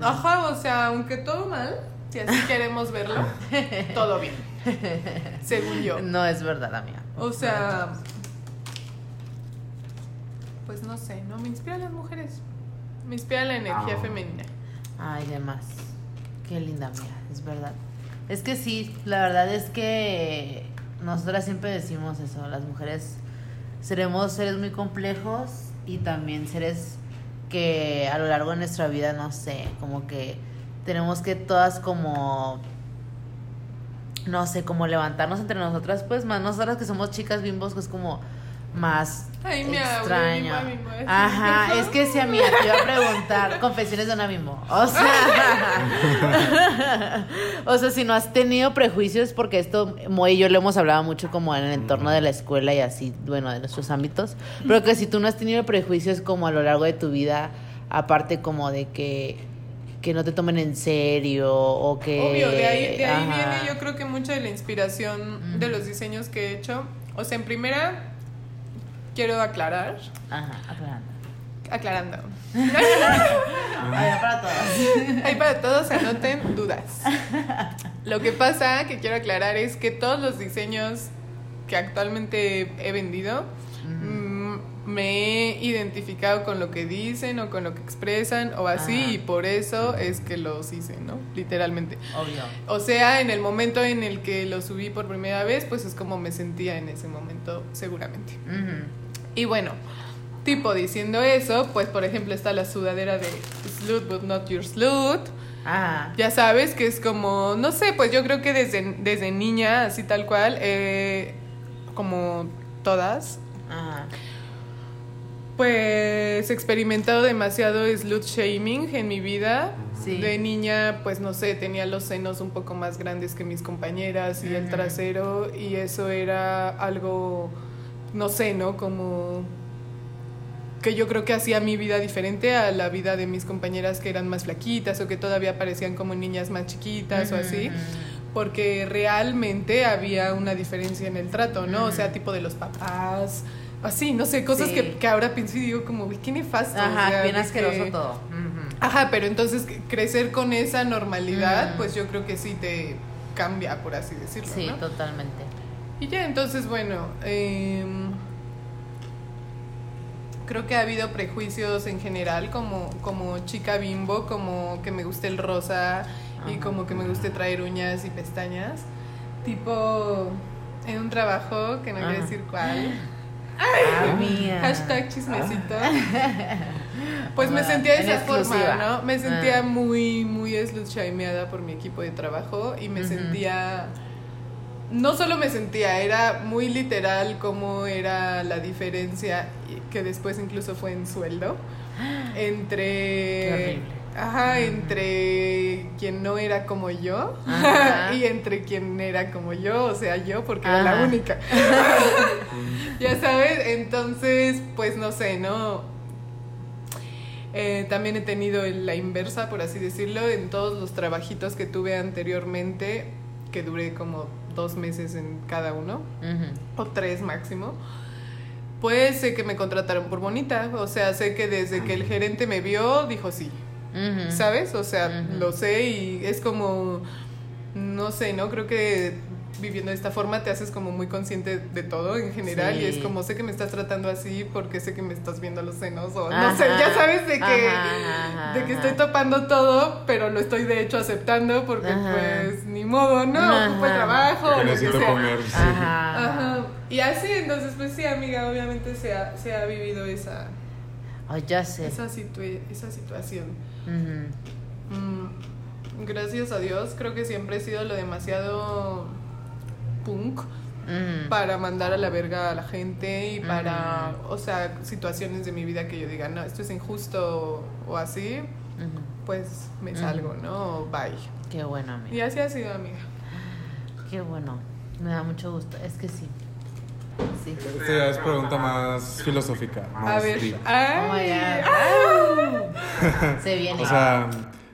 Ajá, o sea, aunque todo mal, si así queremos verlo, todo bien. Según yo. No es verdad, amiga. O sea. Pues no sé, ¿no? Me inspiran las mujeres. Me inspira la energía Ah. femenina. Ay, demás. Qué linda, amiga, es verdad. Es que sí, la verdad es que nosotras siempre decimos eso, las mujeres seremos seres muy complejos y también seres que a lo largo de nuestra vida, no sé, como que tenemos que todas como, no sé, como levantarnos entre nosotras, pues más nosotras que somos chicas bimbos, pues como más Ay, mi extraño. mi mami. Ajá, es que si a mí te iba a preguntar confesiones de una mismo. O sea, o sea, si no has tenido prejuicios, porque esto Moy y yo lo hemos hablado mucho como en el entorno de la escuela y así, bueno, de nuestros ámbitos, pero que si tú no has tenido prejuicios como a lo largo de tu vida, aparte como de que que no te tomen en serio o que Obvio, de ahí, de ahí viene yo creo que mucha de la inspiración de los diseños que he hecho. O sea, en primera, quiero aclarar, Ajá, aclarando. aclarando. Allá para todas. Ahí para todos anoten dudas. Lo que pasa que quiero aclarar es que todos los diseños que actualmente he vendido mm, me he identificado con lo que dicen o con lo que expresan o así Ajá. y por eso es que los hice, ¿no? Literalmente. Obvio. O sea, en el momento en el que lo subí por primera vez, pues es como me sentía en ese momento, seguramente. Ujú. Y bueno, tipo diciendo eso, pues por ejemplo está la sudadera de Slut but not your slut. Ajá. Ya sabes que es como, no sé, pues yo creo que desde, desde niña, así tal cual, eh, como todas, Ajá. pues he experimentado demasiado slut shaming en mi vida. Sí. De niña, pues no sé, tenía los senos un poco más grandes que mis compañeras y el trasero y eso era algo, no sé, ¿no? Como que yo creo que hacía mi vida diferente a la vida de mis compañeras que eran más flaquitas o que todavía parecían como niñas más chiquitas o así, porque realmente había una diferencia en el trato, ¿no? O sea, tipo de los papás, así, no sé, cosas Sí. que, que ahora pienso y digo como, "Uy, qué nefasto. o Ajá, sea, bien asqueroso que- todo. Ajá, pero entonces crecer con esa normalidad, Mm. pues yo creo que sí te cambia, por así decirlo, Sí, ¿no? totalmente. Y ya, entonces, bueno, em, creo que ha habido prejuicios en general, como, como chica bimbo, como que me guste el rosa y Ajá. como que me guste traer uñas y pestañas. Tipo, en un trabajo, que no voy a Ajá. decir cuál. Ah, mía. Hashtag chismecito. Pues me Hola, sentía de esa forma. ¿no? Me sentía Ah. muy, muy slut shameada por mi equipo de trabajo y me sentía. No solo me sentía, era muy literal cómo era la diferencia, que después incluso fue en sueldo, entre. Ajá, entre quien no era como yo Ajá. y entre quien era como yo, o sea, yo, porque era la única. ya sabes, entonces, pues no sé, ¿no? Eh, también he tenido la inversa, por así decirlo, en todos los trabajitos que tuve anteriormente, que duré como dos meses en cada uno, o tres máximo. Pues sé que me contrataron por bonita, o sea, sé que desde que el gerente me vio, dijo sí. ¿sabes? O sea, lo sé y es como, no sé, ¿no? Creo que viviendo de esta forma te haces como muy consciente de todo en general y es como sé que me estás tratando así porque sé que me estás viendo los senos o no sé, ya sabes de que, Ajá, de que ajá. estoy topando todo, pero lo estoy de hecho aceptando porque Ajá. pues ni modo, ¿no? Ocupo el trabajo o lo que sea. comer. sí. Ajá. Ajá. Y así, entonces, pues sí, amiga, obviamente se ha, se ha vivido esa, Ay, ya sé. esa, situa- esa situación. Mm, gracias a Dios, creo que siempre he sido lo demasiado punk Ujú. para mandar a la verga a la gente y para, Ujú. o sea, situaciones de mi vida que yo diga, no, esto es injusto o así, Ujú. pues me salgo, ¿no? O Bye. Qué bueno, amiga. Y así ha sido, amiga. Qué bueno. Me da mucho gusto. Es que sí. Sí. Esta ya es pregunta más filosófica. A Más ver. deep. Ay, Oh my God. Se viene. O sea,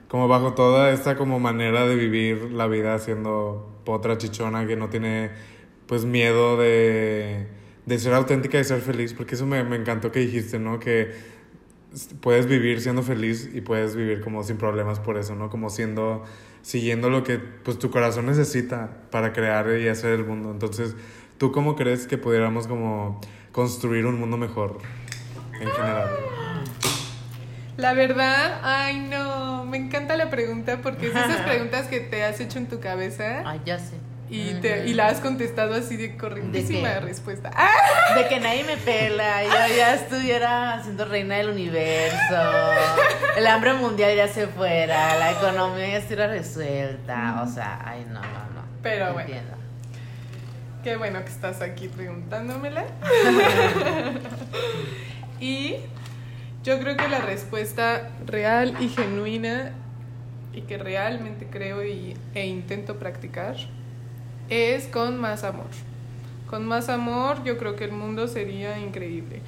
como bajo toda esta como manera de vivir la vida siendo otra chichona que no tiene pues miedo de, de ser auténtica y ser feliz, porque eso me, me encantó que dijiste, ¿no? Que puedes vivir siendo feliz y puedes vivir como sin problemas por eso, ¿no? Como siendo, siguiendo lo que pues tu corazón necesita para crear y hacer el mundo. Entonces, ¿tú cómo crees que pudiéramos como construir un mundo mejor en general? La verdad, ay no, me encanta la pregunta porque es esas preguntas que te has hecho en tu cabeza Ay, ya sé. y, te, y la has contestado así de corrientísima ¿De qué? respuesta. ¡Ah! De que nadie me pela, yo ya estuviera siendo reina del universo, el hambre mundial ya se fuera, la economía ya estuviera resuelta, o sea, ay, no, no, no. Pero bueno. entiendo. Qué bueno que estás aquí preguntándomela. y yo creo que la respuesta real y genuina y que realmente creo y, e intento practicar es con más amor. Con más amor yo creo que el mundo sería increíble.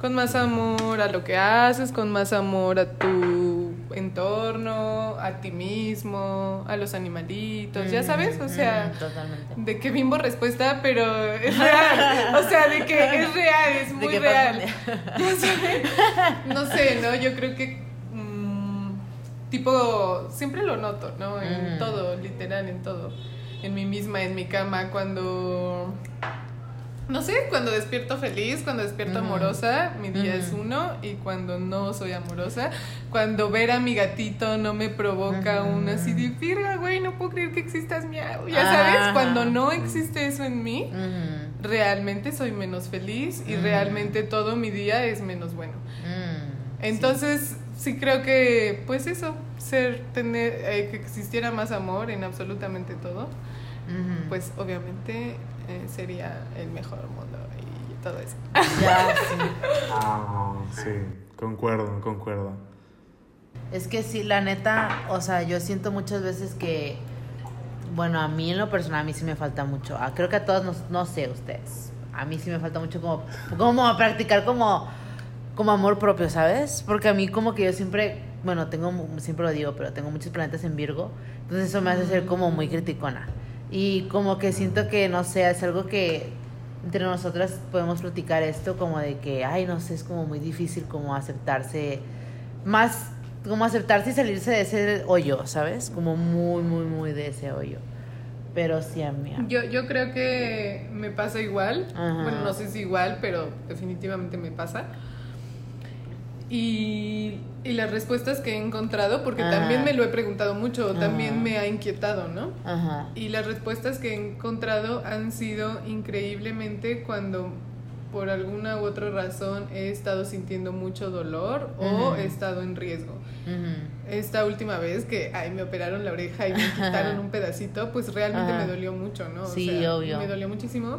Con más amor a lo que haces, con más amor a tu entorno, a ti mismo, a los animalitos, ya sabes, o sea, Mm, totalmente. de que bimbo respuesta, pero es real, o sea, de que es real, es muy real. no sé, ¿no? Yo creo que mm, tipo, siempre lo noto, ¿no? En Mm. todo, literal, en todo. En mí misma, en mi cama, cuando... No sé, cuando despierto feliz, cuando despierto amorosa, mi día es uno, y cuando no soy amorosa, cuando ver a mi gatito no me provoca Ujú. un así de, virga, güey, no puedo creer que existas miau. Ya sabes, cuando no existe eso en mí, realmente soy menos feliz y realmente todo mi día es menos bueno. Entonces, sí, creo que, pues eso, ser, tener, eh, que existiera más amor en absolutamente todo, pues obviamente eh, sería el mejor mundo y todo eso. Ya, sí. Ah, sí, concuerdo, concuerdo. Es que sí, la neta, o sea, yo siento muchas veces que, bueno, a mí en lo personal, a mí sí me falta mucho. Ah, creo que a todos, nos- no sé, ustedes. A mí sí me falta mucho como, como practicar como, como amor propio, ¿sabes? Porque a mí como que yo siempre, bueno, tengo, siempre lo digo, pero tengo muchos planetas en Virgo. Entonces eso me hace ser como muy criticona. Y como que siento que, no sé, es algo que entre nosotras podemos platicar esto como de que, ay, no sé, es como muy difícil como aceptarse, más como aceptarse y salirse de ese hoyo, ¿sabes? Como muy, muy, muy de ese hoyo. Pero sí, a mí. Yo, yo creo que me pasa igual. Ajá. Bueno, no sé si igual, pero definitivamente me pasa. Y, y las respuestas que he encontrado, porque Ajá. también me lo he preguntado mucho, también Ajá. me ha inquietado, ¿no? Ajá. Y las respuestas que he encontrado han sido increíblemente cuando por alguna u otra razón he estado sintiendo mucho dolor o he estado en riesgo. Ujú. Esta última vez que ay, me operaron la oreja y me quitaron un pedacito, pues realmente Ajá. me dolió mucho, ¿no? O Sí, sea, obvio. Me dolió muchísimo.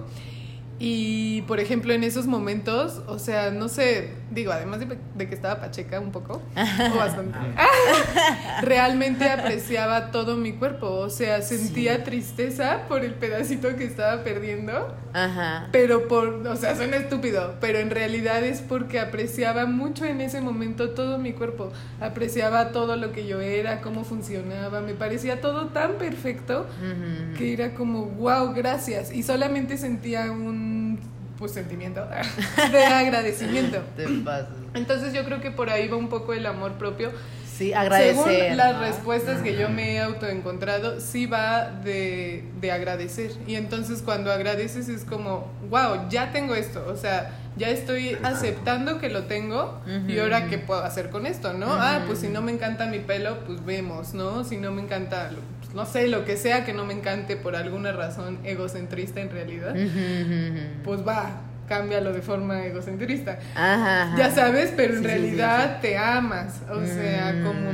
Y, por ejemplo, en esos momentos, o sea, no sé, digo, además de, de que estaba pacheca un poco, o bastante, realmente apreciaba todo mi cuerpo, o sea, sentía tristeza por el pedacito que estaba perdiendo, Ajá. pero por, o sea, suena estúpido, pero en realidad es porque apreciaba mucho en ese momento todo mi cuerpo, apreciaba todo lo que yo era, cómo funcionaba, me parecía todo tan perfecto que era como, wow, gracias, y solamente sentía un, pues, sentimiento de agradecimiento. Te pasas. Entonces yo creo que por ahí va un poco el amor propio. Sí, agradecer. Según las ¿no? respuestas que yo me he autoencontrado, sí va de, de agradecer. Y entonces cuando agradeces es como, wow, ya tengo esto. O sea, ya estoy aceptando que lo tengo y ahora qué puedo hacer con esto, ¿no? Ah, pues si no me encanta mi pelo, pues vemos, ¿no? Si no me encanta, lo- no sé, lo que sea que no me encante por alguna razón egocentrista en realidad, pues va, cámbialo de forma egocentrista. Ajá, ajá. Ya sabes, pero en Sí, sí, sí, realidad te amas, o sea, Mm. como,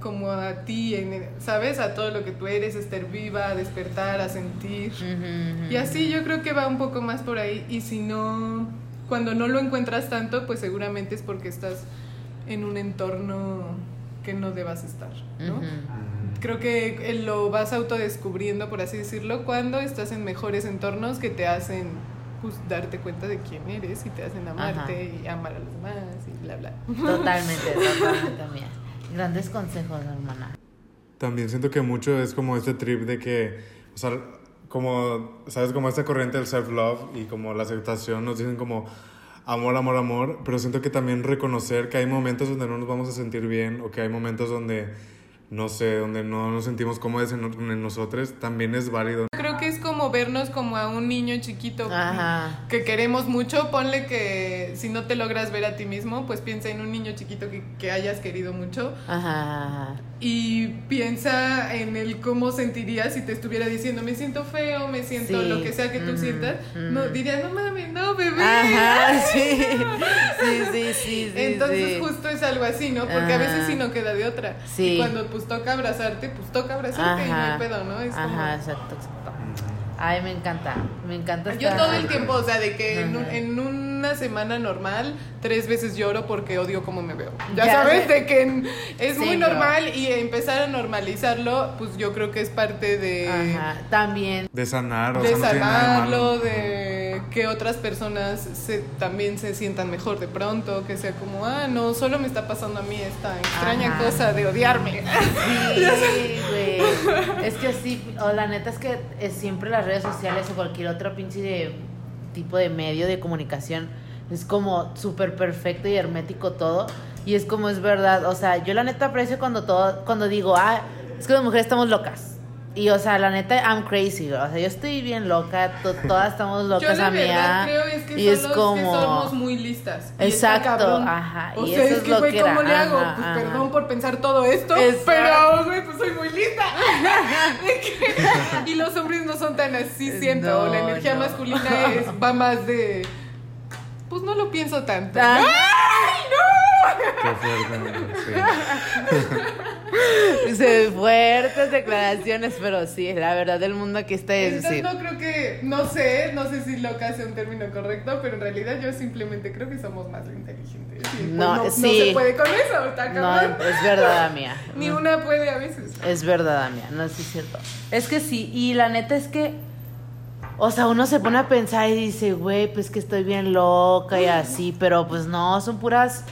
como a ti, en- ¿sabes? A todo lo que tú eres, estar viva, a despertar, a sentir. Y así yo creo que va un poco más por ahí. Y si no, cuando no lo encuentras tanto, pues seguramente es porque estás en un entorno que no debas estar, ¿no? Creo que eh, lo vas autodescubriendo, por así decirlo, cuando estás en mejores entornos que te hacen pues, darte cuenta de quién eres y te hacen amarte y amar a los demás y bla, bla. Totalmente, totalmente mía. Grandes consejos, hermana. También siento que mucho es como este trip de que, o sea, como, ¿sabes? Como esta corriente del self-love y como la aceptación nos dicen como amor, amor, amor, pero siento que también reconocer que hay momentos donde no nos vamos a sentir bien o que hay momentos donde, no sé, donde no nos sentimos cómodos en, en nosotros, también es válido. Es como vernos como a un niño chiquito Ajá. que queremos mucho. Ponle que si no te logras ver a ti mismo, pues piensa en un niño chiquito que, que hayas querido mucho Ajá, ajá. y piensa en el cómo sentirías si te estuviera diciendo me siento feo, me siento Sí. lo que sea que tú Ujú, sientas. No, ujú. dirías, no mames, no, bebé. Ajá, sí. Sí, sí, sí, sí. Entonces sí. justo es algo así, ¿no? Porque a veces Ajá. sí no queda de otra. Sí. Y cuando pues toca abrazarte, pues toca abrazarte y no Ajá. hay pedo, ¿no? Es como... Ajá, exacto, exacto. Ay, me encanta. Me encanta Yo esta- todo el tiempo, o sea, de que en, un- en una semana normal, tres veces lloro porque odio cómo me veo. Ya, Ya sabes, sé. de que en- es Sí, muy no. normal y empezar a normalizarlo, pues yo creo que es parte de, Ajá, también. De sanar, o de sea, no tiene nada de sanarlo, malo. de que otras personas se, también se sientan mejor de pronto, que sea como, ah, no, solo me está pasando a mí esta extraña Ajá. cosa de odiarme. Sí, güey. Es que sí, o la neta es que es siempre las redes sociales o cualquier otro pinche de tipo de medio de comunicación es como súper perfecto y hermético todo. Y es como es verdad. O sea, yo la neta aprecio cuando todo, cuando digo, ah, es que las mujeres estamos locas. Y o sea, la neta, I'm crazy, girl. O sea, yo estoy bien loca, to- todas estamos Yo locas, la amiga. verdad creo es que, y es como... que somos muy listas. Y está Exacto, ajá, O y sea, eso es es que, lo que era, ¿cómo le hago? ajá, Pues ajá. perdón por pensar todo esto, Exacto. pero, güey, pues soy muy lista. Y los hombres no son tan así, siento. No, la energía no. masculina es, va más de. Pues no lo pienso tanto. Ah. Qué fuerte. Sí. Sí, fuertes declaraciones, pero sí, la verdad del mundo aquí está es Entonces decir, no creo que, no sé, no sé si loca sea un término correcto, pero en realidad yo simplemente creo que somos más inteligentes. Y, pues, No, no, no sí. se puede con eso, está no, es verdad, mía. Ni una puede a veces. Es verdad, mía, no sí es cierto. Es que sí, y la neta es que, o sea, uno se pone a pensar y dice, güey, pues que estoy bien loca y así, pero pues no, son puras,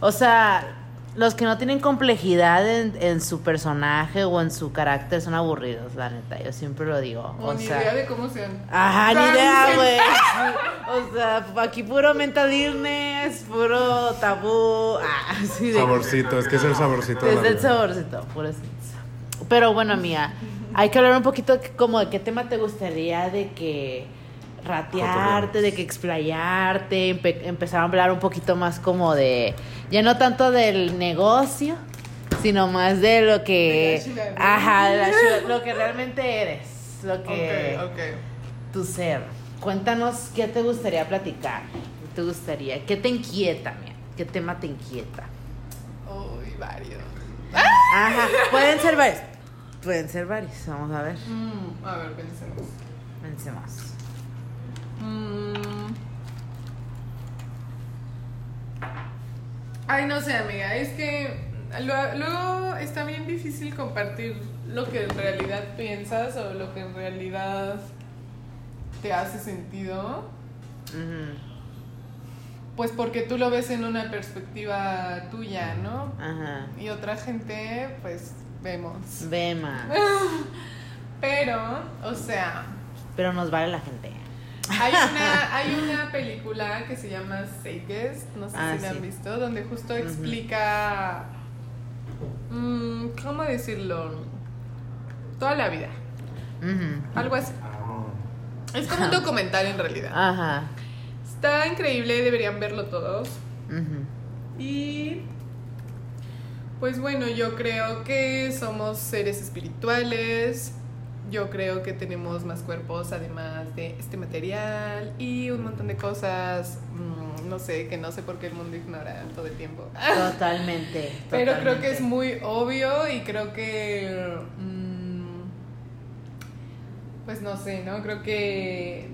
o sea, los que no tienen complejidad en, en su personaje o en su carácter son aburridos, la neta, yo siempre lo digo. No, o ni sea, idea de cómo sean. Ajá, ni idea, güey. O sea, aquí puro mental illness, puro tabú. Ah, sí, de- Saborcito, es que es el saborcito Desde el saborcito, puro eso. Pero bueno, mía, hay que hablar un poquito como de qué tema te gustaría de que ratearte, de que explayarte, empe- empezar a hablar un poquito más como de, ya no tanto del negocio, sino más de lo que, De la ajá, de la lo que realmente eres, lo que Ok, ok. tu ser. Cuéntanos qué te gustaría platicar, qué te gustaría, qué te inquieta, mía, qué tema te inquieta. Uy, varios. Ajá, pueden ser varios. Pueden ser varios, vamos a ver. Mm, a ver, pensemos. Pensemos. Mm. Ay, no sé, amiga, es que luego está bien difícil compartir lo que en realidad piensas o lo que en realidad te hace sentido, pues porque tú lo ves en una perspectiva tuya, ¿no? Ajá. Y otra gente, pues vemos. Bema. Pero, o sea, Pero nos vale la gente. Hay una, hay una película que se llama Seiges, no sé Ah, si la sí. han visto, donde justo explica, mm, ¿cómo decirlo? Toda la vida, algo así. Ah, Es como un documental en realidad. Ajá. Está increíble, deberían verlo todos. Y pues bueno, yo creo que somos seres espirituales. Yo creo que tenemos más cuerpos además de este material y un montón de cosas, mm, no sé, que no sé por qué el mundo ignora todo el tiempo. Totalmente. Pero creo que es muy obvio y creo que, mm, pues no sé, ¿no? Creo que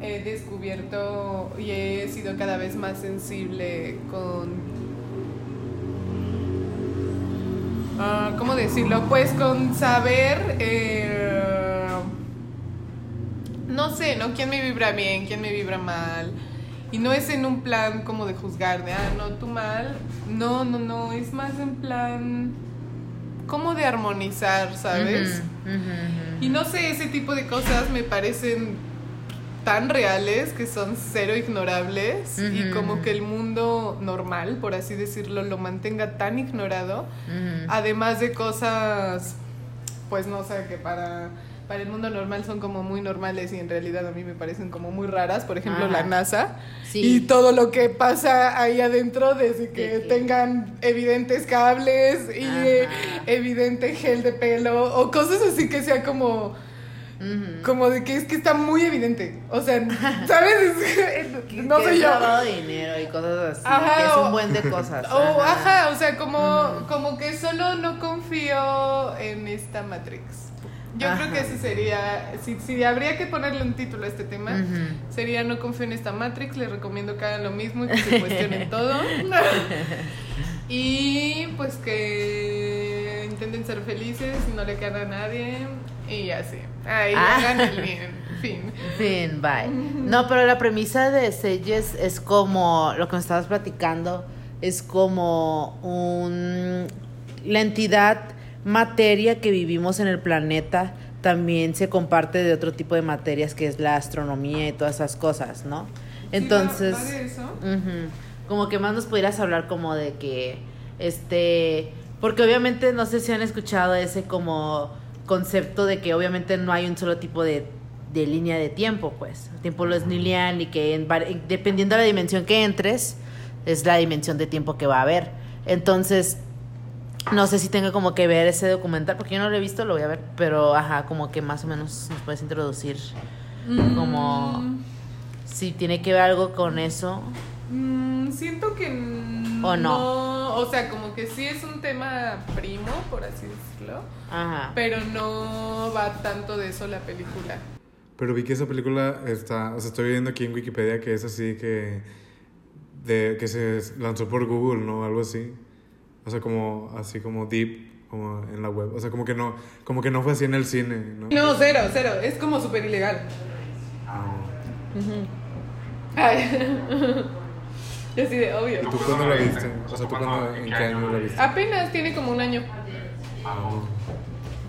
he descubierto y he sido cada vez más sensible con... ah, ¿Cómo decirlo? Pues con saber... eh, no sé, ¿no? ¿Quién me vibra bien? ¿Quién me vibra mal? Y no es en un plan como de juzgar, de, ah, no, tú mal. No, no, no, es más en plan como de armonizar, ¿sabes? Y no sé, ese tipo de cosas me parecen tan reales que son cero ignorables y Ujú. como que el mundo normal, por así decirlo, lo mantenga tan ignorado, Ujú. además de cosas, pues no sé, que para, para el mundo normal son como muy normales y en realidad a mí me parecen como muy raras, por ejemplo Ajá. la NASA Sí. y todo lo que pasa ahí adentro desde que que- tengan evidentes cables y Ajá. evidente gel de pelo o cosas así que sea como Como de que es que está muy evidente. O sea sabes Que- no soy yo. dinero y cosas así. Ajá, que es un buen de cosas. o ajá. o sea como como que solo no confío en esta Matrix. Yo creo que ese sería, si, si habría que ponerle un título a este tema, sería No confío en esta Matrix, les recomiendo que hagan lo mismo y que se cuestionen todo. y pues que intenten ser felices, no le quedan a nadie y así. Ahí Ah. hagan el bien. Fin. Fin, bye. No, pero la premisa de Seyes es como lo que me estabas platicando, es como un la entidad materia que vivimos en el planeta también se comparte de otro tipo de materias que es la astronomía y todas esas cosas, ¿no? Entonces, Sí, eso. Ujú. Como que más nos pudieras hablar como de que, este, porque obviamente no sé si han escuchado ese como concepto de que obviamente no hay un solo tipo de, de línea de tiempo, pues. El tiempo no es lineal y que en dependiendo de la dimensión que entres, es la dimensión de tiempo que va a haber. Entonces, no sé si tenga como que ver ese documental, porque yo no lo he visto, lo voy a ver, pero ajá, como que más o menos nos puedes introducir como Mm, si tiene que ver algo con eso. mm, siento que ¿O no? O sea, como que sí es un tema primo, por así decirlo. Ajá. Pero no va tanto de eso la película. Pero vi que esa película está, o sea, estoy viendo aquí en Wikipedia que es así que de que se lanzó por Google, ¿no? Algo así. O sea, como así como deep como en la web. O sea, como que no como que no fue así en el cine, ¿no? No, cero, cero. Es como súper ilegal. Ah. Ay. Yo así de obvio. ¿Y tú cuándo la viste? O sea, ¿tú cuándo, en qué año la viste? Apenas tiene como un año. Ah.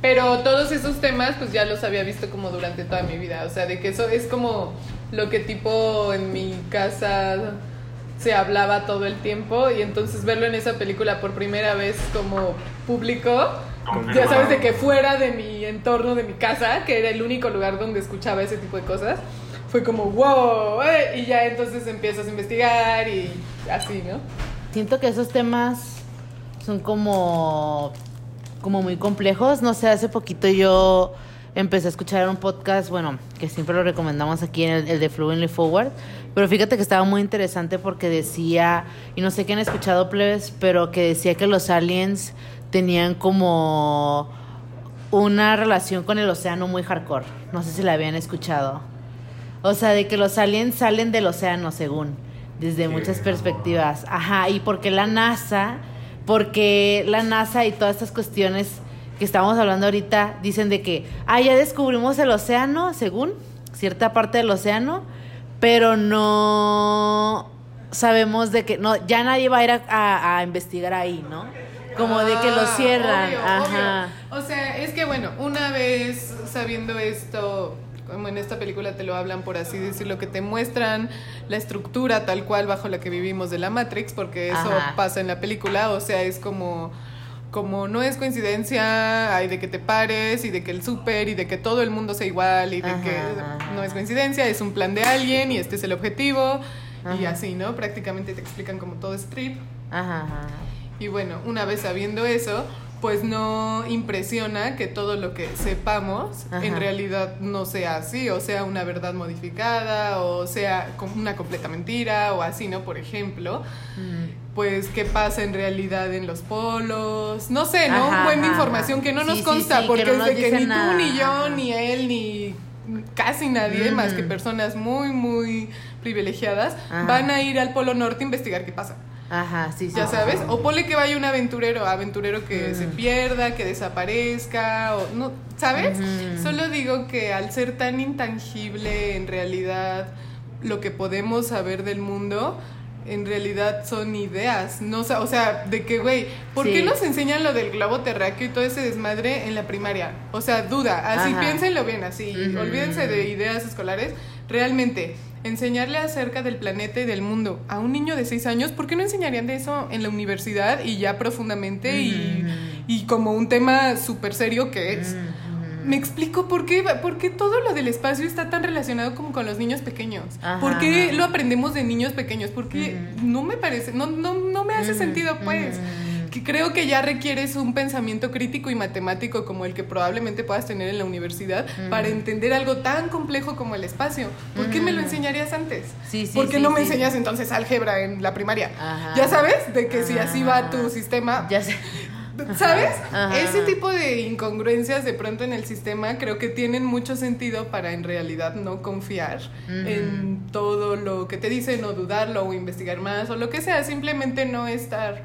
Pero todos esos temas, pues ya los había visto como durante toda mi vida. O sea, de que eso es como lo que tipo en mi casa se hablaba todo el tiempo. Y entonces verlo en esa película por primera vez como público, ya sabes, de que fuera de mi entorno, de mi casa, que era el único lugar donde escuchaba ese tipo de cosas, fue como wow. eh, Y ya entonces empiezas a investigar y así, ¿no? Siento que esos temas son como, como muy complejos. No sé, hace poquito yo empecé a escuchar un podcast, bueno, que siempre lo recomendamos aquí, el, el de Fluently Forward. Pero fíjate que estaba muy interesante porque decía, y no sé quién ha escuchado plebes, pero que decía que los aliens tenían como una relación con el océano muy hardcore. No sé si la habían escuchado. O sea, de que los aliens salen del océano, según, desde muchas perspectivas. Ajá, y porque la NASA, porque la NASA y todas estas cuestiones que estamos hablando ahorita dicen de que, ah, ya descubrimos el océano, según, cierta parte del océano, pero no sabemos de que, no, ya nadie va a ir a, a- a investigar ahí, ¿no? Como de que lo Ah, cierran, obvio, ajá. obvio. O sea, es que bueno, una vez sabiendo esto, como en esta película te lo hablan por así decirlo, que te muestran la estructura tal cual bajo la que vivimos de la Matrix, porque eso Ajá. pasa en la película, o sea, es como como no es coincidencia, hay de que te pares y de que el súper y de que todo el mundo sea igual y de Ajá, que no es coincidencia, es un plan de alguien y este es el objetivo y así, ¿no? Prácticamente te explican como todo es trip. Ajá, ajá. Y bueno, una vez sabiendo eso, pues no impresiona que todo lo que sepamos Ajá. en realidad no sea así, o sea una verdad modificada, o sea una completa mentira, o así, ¿no? Por ejemplo, Mm. pues qué pasa en realidad en los polos, no sé, ¿no? Ajá, Un buen de información que no Sí, nos consta, sí, porque no es de que ni nada, tú, ni yo, ajá. ni él, ni casi nadie, más que personas muy, muy privilegiadas, van a ir al Polo Norte a investigar qué pasa. Ajá, sí, sí. Ya sabes, o ponle que vaya un aventurero, aventurero que Mm. se pierda, que desaparezca, o no, ¿sabes? Solo digo que al ser tan intangible en realidad lo que podemos saber del mundo, en realidad son ideas, no o sea, de que güey, ¿por Sí. qué nos enseñan lo del globo terráqueo y todo ese desmadre en la primaria? O sea, duda, así Ajá. piénsenlo bien, así, Ujú. olvídense de ideas escolares, realmente enseñarle acerca del planeta y del mundo a un niño de 6 años, ¿por qué no enseñarían de eso en la universidad y ya profundamente y, y como un tema súper serio que es? Ujú. Me explico por qué, por qué todo lo del espacio está tan relacionado como con los niños pequeños. Ajá, ¿Por qué ajá. lo aprendemos de niños pequeños? Porque Ujú. no me parece, no, no, no me hace Ujú, sentido, pues. Que creo que ya requieres un pensamiento crítico y matemático como el que probablemente puedas tener en la universidad para entender algo tan complejo como el espacio. ¿Por qué me lo Ujú. enseñarías antes? Sí, sí, ¿Por qué sí, no me enseñas entonces álgebra en la primaria? Ajá. Ya sabes, de que si así va tu sistema, Ya sé. ¿Sabes? Ajá. Ese tipo de incongruencias de pronto en el sistema creo que tienen mucho sentido para en realidad no confiar en todo lo que te dicen o dudarlo o investigar más o lo que sea, simplemente no estar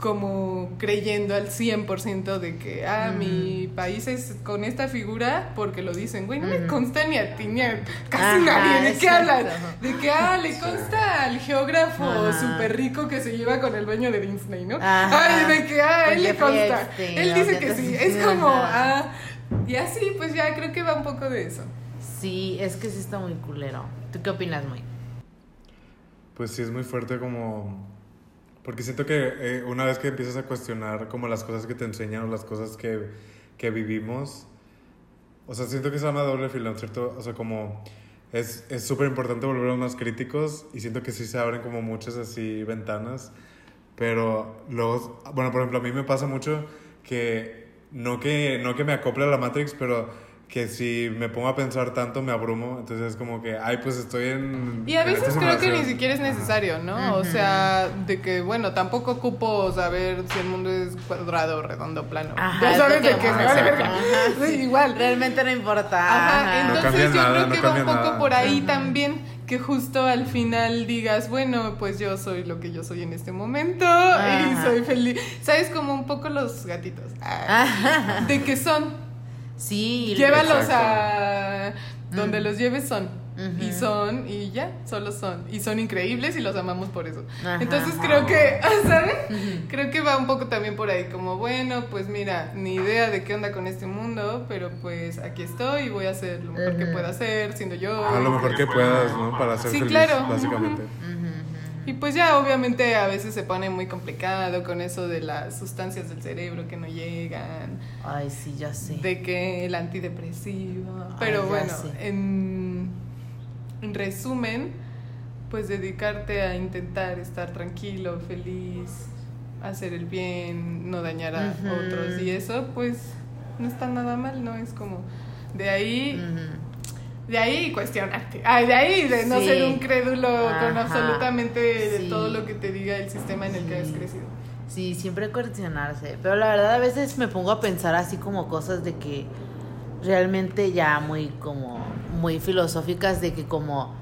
como creyendo al 100% de que, ah, mi país es con esta figura porque lo dicen, güey, no me Ujú. consta ni a ti ni a casi Ajá, nadie, ¿de qué hablas? De que, ah, le consta al geógrafo súper rico que se lleva con el dueño de Disney, ¿no? Ajá. Ay, de que, ah, él le consta. Epstein, Él ¿no? dice que sí, es como, Ajá. ah, y así, pues ya creo que va un poco de eso. Sí, es que sí está muy culero. ¿Tú qué opinas, muy? Pues sí, es muy fuerte como... Porque siento que eh, una vez que empiezas a cuestionar como las cosas que te enseñan o las cosas que, que vivimos, o sea, siento que es una doble filo, ¿cierto? O sea, como es es súper importante volvernos más críticos y siento que sí se abren como muchas así ventanas, pero luego, bueno, por ejemplo, a mí me pasa mucho que no que, no que me acople a la Matrix, pero que si me pongo a pensar tanto me abrumo, entonces es como que, ay, pues estoy en... Y a veces creo que ni siquiera es necesario, ¿no? O sea, de que, bueno, tampoco ocupo saber si el mundo es cuadrado, redondo, plano. Ajá, sabes de que que me vale verga. Sí, igual. Realmente no importa. Entonces yo nada, creo no que va un poco nada. por ahí también, que justo al final digas, bueno, pues yo soy lo que yo soy en este momento Ajá. y soy feliz. ¿Sabes? Como un poco los gatitos. De que son. Sí. Llévalos Exacto. a donde Mm. los lleves son. Y son, y ya, solo son. Y son increíbles y los amamos por eso. Ajá. Entonces creo que, ¿sabes? Creo que va un poco también por ahí, como bueno, pues mira, ni idea de qué onda con este mundo, pero pues aquí estoy y voy a hacer lo mejor que pueda hacer, siendo yo. A lo mejor que puedas, ¿no? Para ser Sí, feliz, claro. básicamente. Y pues ya obviamente a veces se pone muy complicado con eso de las sustancias del cerebro que no llegan, Ay, sí, ya sé. de que el antidepresivo. Ay, Pero bueno, en, en resumen, pues dedicarte a intentar estar tranquilo, feliz, hacer el bien, no dañar a otros y eso pues no está nada mal, ¿no? Es como de ahí. De ahí cuestionarte. Ay, de ahí de no Sí. ser un crédulo con Ajá. absolutamente de Sí. todo lo que te diga el sistema en el que has Sí. crecido. Sí, siempre cuestionarse. Pero la verdad a veces me pongo a pensar así como cosas de que realmente ya muy como muy filosóficas de que como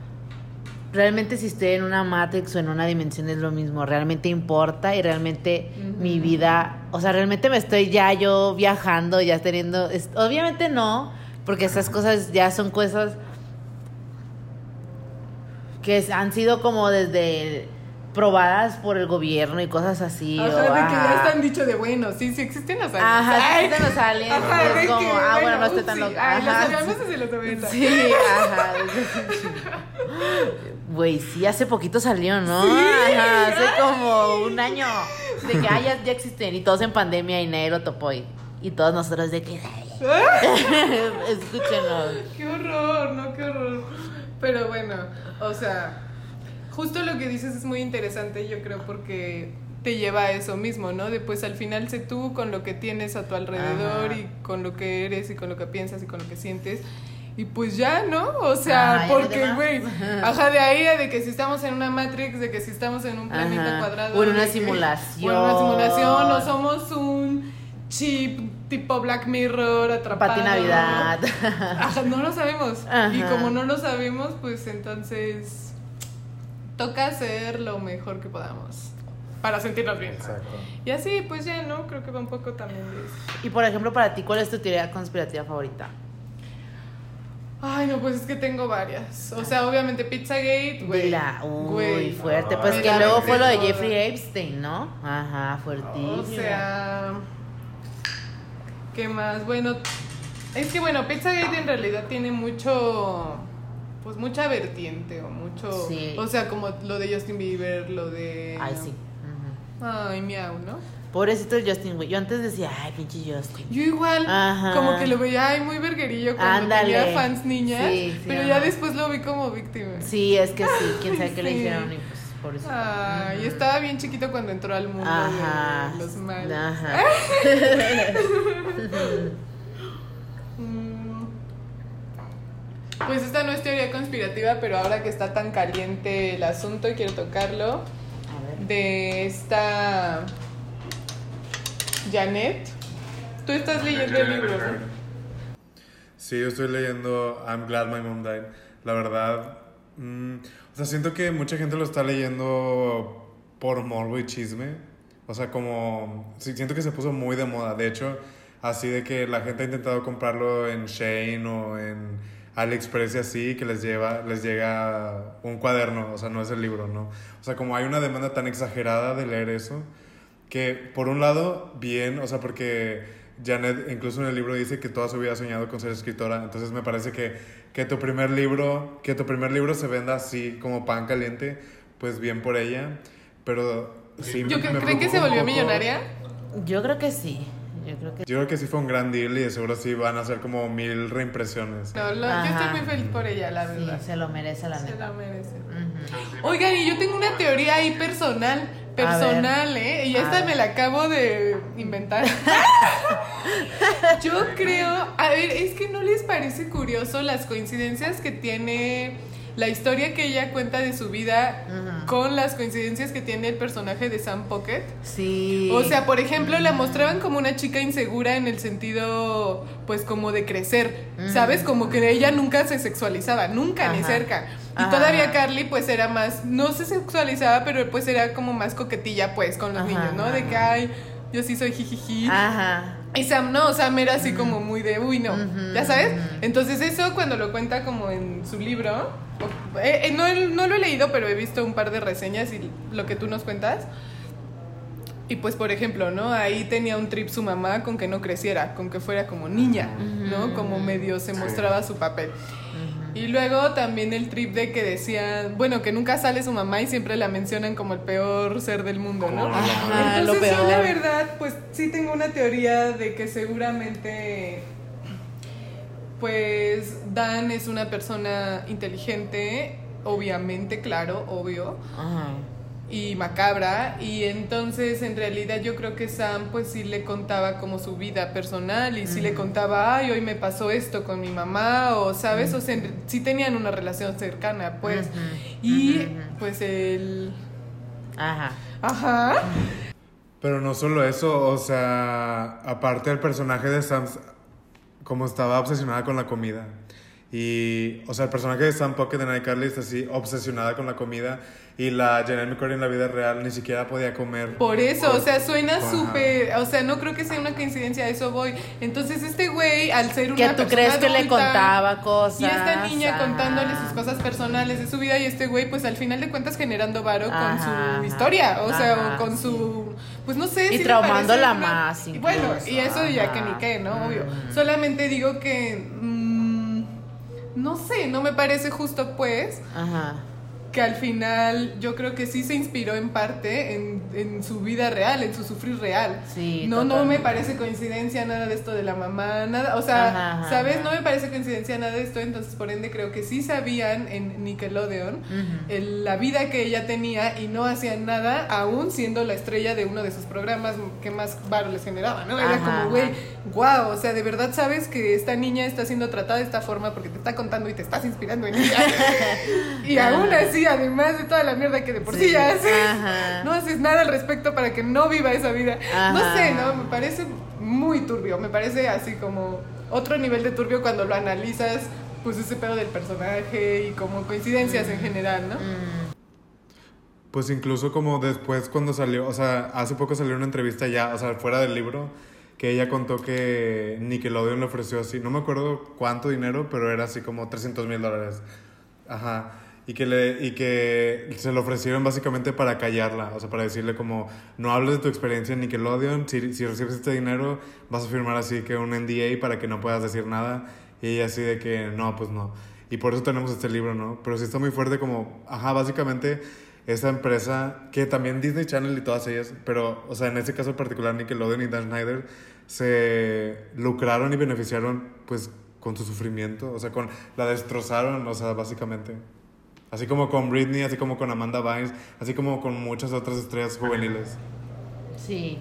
realmente si estoy en una matrix o en una dimensión es lo mismo, realmente importa y realmente Ujú. mi vida, o sea, realmente me estoy ya yo viajando, ya teniendo, obviamente no, porque esas cosas ya son cosas que han sido como desde probadas por el gobierno y cosas así. Ajá, o, de que ya están dicho de bueno, sí, sí existen los aliens. Ajá, Ay, existen los aliens, Ajá, es de como, que, ah, bueno, no estoy tan sí. loco. Ay, los Ajá, hablamos sí. desde los 90. Sí, ajá. Güey, sí, hace poquito salió, ¿no? Ajá, hace como un año. De que ah, ya, ya existen. Y todos en pandemia y negro topoy. Y todos nosotros de que. Escúchenos. Qué horror, no, qué horror. Pero bueno, o sea, justo lo que dices es muy interesante, yo creo, porque te lleva a eso mismo, ¿no? De pues al final sé tú con lo que tienes a tu alrededor Ajá. y con lo que eres y con lo que piensas y con lo que sientes. Y pues ya, ¿no? O sea, Ajá, porque, güey, ajá, de ahí a de que si estamos en una Matrix, de que si estamos en un planeta Ajá. cuadrado. O en una de que- simulación. O en una simulación, o somos un chip tipo Black Mirror atrapado. Pati Navidad. Ajá, no lo sabemos. Ajá. Y como no lo sabemos, pues entonces toca hacer lo mejor que podamos para sentirnos bien. Exacto. Y así, pues ya, ¿no? Creo que va un poco también de eso. Y por ejemplo, para ti, ¿cuál es tu teoría conspirativa favorita? Ay, no, pues es que tengo varias. O sea, obviamente Pizzagate, güey. Uy, Güey. fuerte. Pues que luego fue lo de. Jeffrey Epstein, ¿no? Ajá, fuertísimo. O sea, ¿qué más? Bueno, es que bueno, Pizzagate en realidad tiene mucho, pues mucha vertiente o mucho, Sí. o sea, como lo de Justin Bieber, lo de, Ay, sí. Ujú. ay, miau, ¿no? Pobrecito el Justin, güey. Yo antes decía, ay, pinche Justin. Yo igual, Ajá. como que lo veía ay, muy verguerillo cuando Ándale. tenía fans niñas, Sí, sí, pero ya después lo vi como víctima. Sí, es que sí, quién sabe qué le hicieron y pues pobrecito. Ay, estaba bien chiquito cuando entró al mundo Ajá. de los malos. Ajá. Mm. Pues esta no es teoría conspirativa, pero ahora que está tan caliente el asunto y quiero tocarlo, A ver. de esta Janet, tú estás leyendo el libro, ¿no? Sí, yo estoy leyendo I'm Glad My Mom Died. La verdad, mm, o sea, siento que mucha gente lo está leyendo por morbo y chisme. O sea, como, siento que se puso muy de moda. De hecho, así de que la gente ha intentado comprarlo en Shane o en AliExpress y así, que les lleva, les llega un cuaderno, o sea, no es el libro, ¿no? O sea, como hay una demanda tan exagerada de leer eso, que por un lado, bien, o sea, porque Janet incluso en el libro dice que toda su vida ha soñado con ser escritora, entonces me parece que, que tu primer libro, que tu primer libro se venda así como pan caliente, pues bien por ella, pero sí ¿Yo me- cre- me ¿Creen que se volvió poco- millonaria? Yo creo que sí. Yo creo que Yo creo que sí fue un gran deal y de seguro sí van a hacer como mil reimpresiones. No, lo- yo estoy muy feliz por ella, la sí, verdad. se lo merece la Se neta. la merece. Ujú. Oigan, y yo tengo una teoría ahí personal, personal, ¿eh? Y esta me la acabo de inventar. yo creo, a ver, es que no les parece curioso las coincidencias que tiene la historia que ella cuenta de su vida con las coincidencias que tiene el personaje de Sam Pocket. Sí. O sea, por ejemplo, la mostraban como una chica insegura en el sentido, pues, como de crecer, ¿sabes? Como que ella nunca se sexualizaba, nunca, ni Ajá. Y Ajá. todavía Carly, pues, era más, no se sexualizaba, pero pues era como más coquetilla, pues, con los Ajá, niños, ¿no? De que, ay, yo sí soy jijiji. Ajá. Y Sam no, Sam era así como muy de, uy, no, ¿ya sabes? Entonces eso cuando lo cuenta como en su libro, eh, eh, no, no lo he leído, pero he visto un par de reseñas y lo que tú nos cuentas. Y pues, por ejemplo, ¿no? Ahí tenía un trip su mamá con que no creciera, con que fuera como niña, ¿no? Como medio se mostraba su papel. Y luego también el trip de que decían, bueno, que nunca sale su mamá y siempre la mencionan como el peor ser del mundo, ¿no? Ajá, Entonces lo yo la peor. verdad, pues sí tengo una teoría de que seguramente, pues Dan es una persona inteligente, obviamente, claro, obvio, Ajá. Y macabra, y entonces en realidad yo creo que Sam pues sí le contaba como su vida personal y sí le contaba, ay, hoy me pasó esto con mi mamá, o sabes, o sea, sí tenían una relación cercana, pues, y pues el... Ajá. Ajá. Pero no solo eso, o sea, aparte el personaje de Sam, como estaba obsesionada con la comida. Y, o sea, el personaje de Sam Pocket de iCarly está así, obsesionada con la comida. Y la Janelle McCurdy en la vida real ni siquiera podía comer. Por eso, o sea, suena súper, o sea, no creo que sea una coincidencia, a eso voy. Entonces este güey, al ser una Que tú persona crees que le contaba cosas. Y esta niña ajá. contándole sus cosas personales de su vida y este güey, pues al final de cuentas generando varo con Ajá, su historia, o sea, o con sí. su, pues no sé. Y me traumándola una- más y Bueno, incluso, y eso ya que ni qué, ¿no? Obvio. Ujú. Solamente digo que, mm, no sé, no me parece justo pues Ajá. Que al final yo creo que sí se inspiró en parte en, en su vida real, en su sufrir real. Sí, no, no me parece coincidencia nada de esto de la mamá, nada, o sea, Ajá, ajá, ¿sabes? ajá. No me parece coincidencia nada de esto, entonces por ende creo que sí sabían en Nickelodeon el- la vida que ella tenía y no hacían nada aún siendo la estrella de uno de sus programas que más varo les generaba, ¿no? Era como, güey, wow, o sea, de verdad sabes que esta niña está siendo tratada de esta forma porque te está contando y te estás inspirando en ella. y aún así, además de toda la mierda que de por sí, Sí, ya haces, ajá. no haces nada al respecto para que no viva esa vida. No sé, ¿no? Me parece muy turbio, me parece así como otro nivel de turbio cuando lo analizas, pues ese pedo del personaje y como coincidencias en general, ¿no? Mm, Pues incluso como después cuando salió, o sea, hace poco salió una entrevista ya, o sea, fuera del libro, que ella contó que Nickelodeon le ofreció así, no me acuerdo cuánto dinero, pero era así como 300 mil dólares. Ajá. Y que, le, y que se lo ofrecieron básicamente para callarla, o sea, para decirle como, no hables de tu experiencia en Nickelodeon, si, si recibes este dinero vas a firmar así que un NDA para que no puedas decir nada. Y ella así de que, no, pues no. Y por eso tenemos este libro, ¿no? Pero sí está muy fuerte como, ajá, básicamente esta empresa, que también Disney Channel y todas ellas, pero, o sea, en este caso en particular Nickelodeon y Dan Schneider, se lucraron y beneficiaron, pues, con su sufrimiento, o sea, con, la destrozaron, o sea, básicamente. Así como con Britney, así como con Amanda Bynes, así como con muchas otras estrellas juveniles. Sí.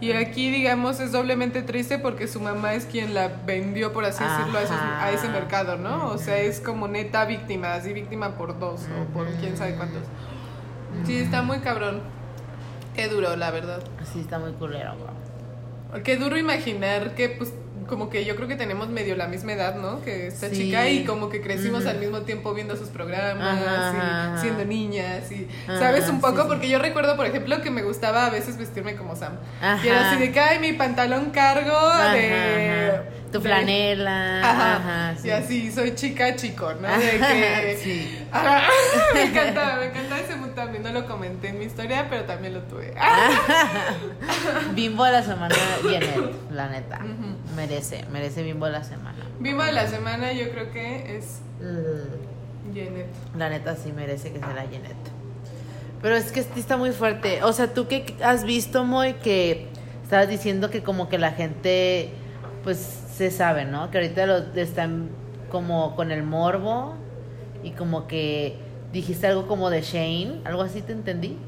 Y aquí, digamos, es doblemente triste porque su mamá es quien la vendió, por así decirlo, a, esos- a ese mercado, ¿no? O sea, es como neta víctima, así víctima por dos o por quién sabe cuántos. Sí, está muy cabrón. Qué duro, la verdad. Sí, está muy culero, güey. Qué duro imaginar que, pues, como que yo creo que tenemos medio la misma edad, ¿no? Que esta Sí. chica y como que crecimos al mismo tiempo viendo sus programas Ajá, y ajá, siendo niñas y, Ajá, ¿sabes? Un poco, sí, sí. porque yo recuerdo, por ejemplo, que me gustaba a veces vestirme como Sam. Y era así de que, ay, mi pantalón cargo de... Tu flanela. Ajá, Ajá, sí. y así, soy chica chico, ¿no? De que... Sí. Ajá, me encanta, me encanta ese mood también, no lo comenté en mi historia, pero también lo tuve. Bimbo de la semana, Janet, la neta. Merece, merece Bimbo de la semana. Viva de la semana yo creo que es Janet. La neta sí merece que sea la Janet. Pero es que está muy fuerte. O sea, tú que has visto, Moy, que estabas diciendo que como que la gente, pues se sabe, ¿no? Que ahorita lo están como con el morbo y como que dijiste algo como de Shane, algo así te entendí.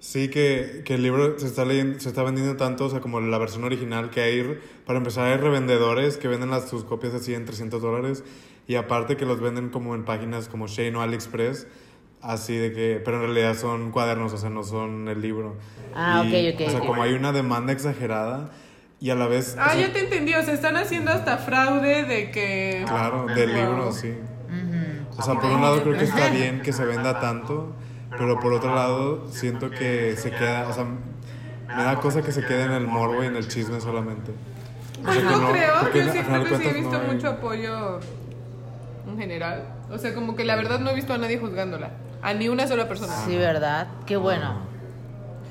Sí, que, que el libro se está leyendo, se está vendiendo tanto, o sea, como la versión original, que hay, para empezar, hay revendedores que venden las, sus copias así en 300 dólares, y aparte que los venden como en páginas como Shane o AliExpress, así de que, pero en realidad son cuadernos, o sea, no son el libro. Ah, Y, ok, ok, O sea, ok. como hay una demanda exagerada, y a la vez... o Ah, sea, ya te entendí, o sea, están haciendo hasta fraude de que... Claro, del Wow. libro, sí. O sea, por un lado creo que está bien que se venda tanto, pero por otro lado siento que se queda, o sea, me da cosa que se quede en el morbo y en el chisme solamente. O Pues sea, no, creo, porque yo sí creo que sí he visto no hay- mucho apoyo en general. O sea, como que la verdad no he visto a nadie juzgándola. A ni una sola persona. Sí, ¿verdad? Qué bueno.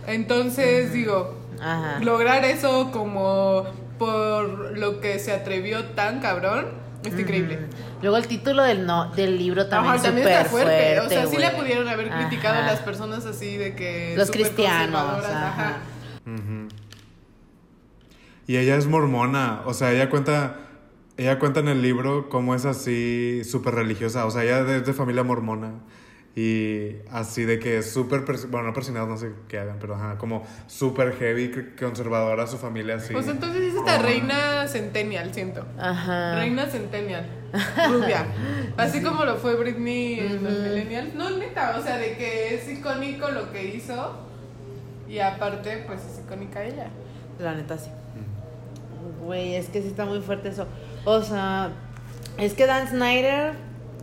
Entonces, digo, Ajá. lograr eso como por lo que se atrevió tan cabrón, está increíble. Luego el título del no del libro también Ajá, también súper está fuerte. O sea, sí güey. la pudieron haber criticado Ajá. las personas así de que. Los cristianos, ajá. Y ella es mormona, o sea, ella cuenta, ella cuenta en el libro cómo es así súper religiosa, o sea, ella es de familia mormona. Y así de que es súper, bueno, no persinado, no sé qué hagan, pero ajá, como súper heavy, conservadora su familia, así. Pues entonces es esta reina centennial, siento. Ajá. Reina centennial, rubia. Así como lo fue Britney en los millennials. No, neta, o sea, de que es icónico lo que hizo. Y aparte, pues es icónica ella. La neta sí. Güey, es que sí está muy fuerte eso. O sea, es que Dan Snyder,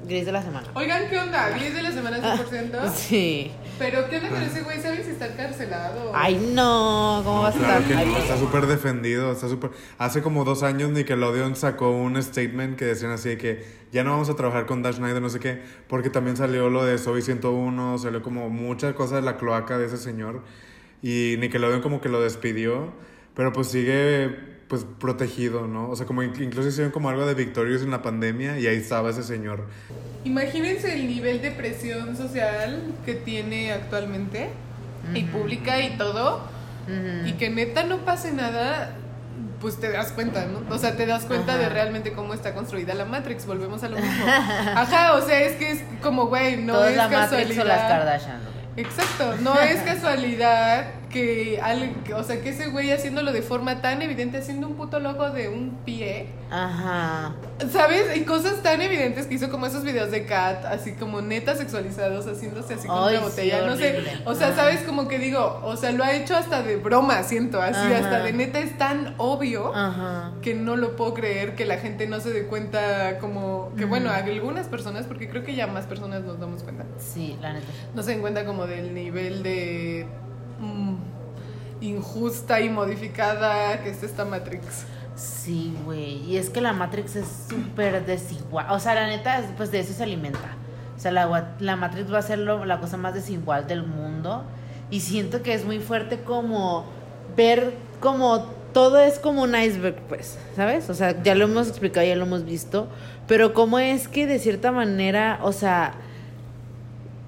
gris de la semana. Oigan, ¿qué onda? ¿10 de la semana 100%? Sí. Pero, ¿qué onda con ese güey? ¿Saben si está encarcelado? Ay, no, ¿cómo vas a Claro estar? que Ay, no, está súper defendido, está súper... Hace como dos años Nickelodeon sacó un statement que decían así de que ya no vamos a trabajar con Dash Snyder, no sé qué, porque también salió lo de Soy 101, salió como mucha cosa de la cloaca de ese señor y Nickelodeon como que lo despidió, pero pues sigue pues protegido, ¿no? O sea, como inc- incluso hicieron como algo de Victorious en la pandemia y ahí estaba ese señor. Imagínense el nivel de presión social que tiene actualmente y pública y todo. Ujú. Y que neta no pase nada, pues te das cuenta, ¿no? O sea, te das cuenta de Ajá. realmente cómo está construida la Matrix. Volvemos a lo mismo. Ajá, o sea, es que es como, güey, no Todo es es la Matrix casualidad. o las Kardashian, güey. Exacto, no es casualidad que, o sea, que ese güey haciéndolo de forma tan evidente, haciendo un puto logo de un pie, Ajá. ¿sabes? Y cosas tan evidentes que hizo como esos videos de Kat, así como neta sexualizados, haciéndose así con Ay, una sí, botella, no sé. O sea. ¿sabes? Como que digo, o sea, lo ha hecho hasta de broma, siento, así, Ajá. hasta de neta es tan obvio. Ajá. Que no lo puedo creer que la gente no se dé cuenta como que bueno, algunas personas, porque creo que ya más personas nos damos cuenta, Sí, la neta. no se den cuenta como del nivel de mm, injusta y modificada que es esta Matrix. Sí, güey. Y es que la Matrix es súper desigual. O sea, la neta, pues de eso se alimenta. O sea, la, la Matrix va a ser lo- la cosa más desigual del mundo. Y siento que es muy fuerte como ver como todo es como un iceberg, pues, ¿sabes? O sea, ya lo hemos explicado, ya lo hemos visto. Pero cómo es que de cierta manera, o sea,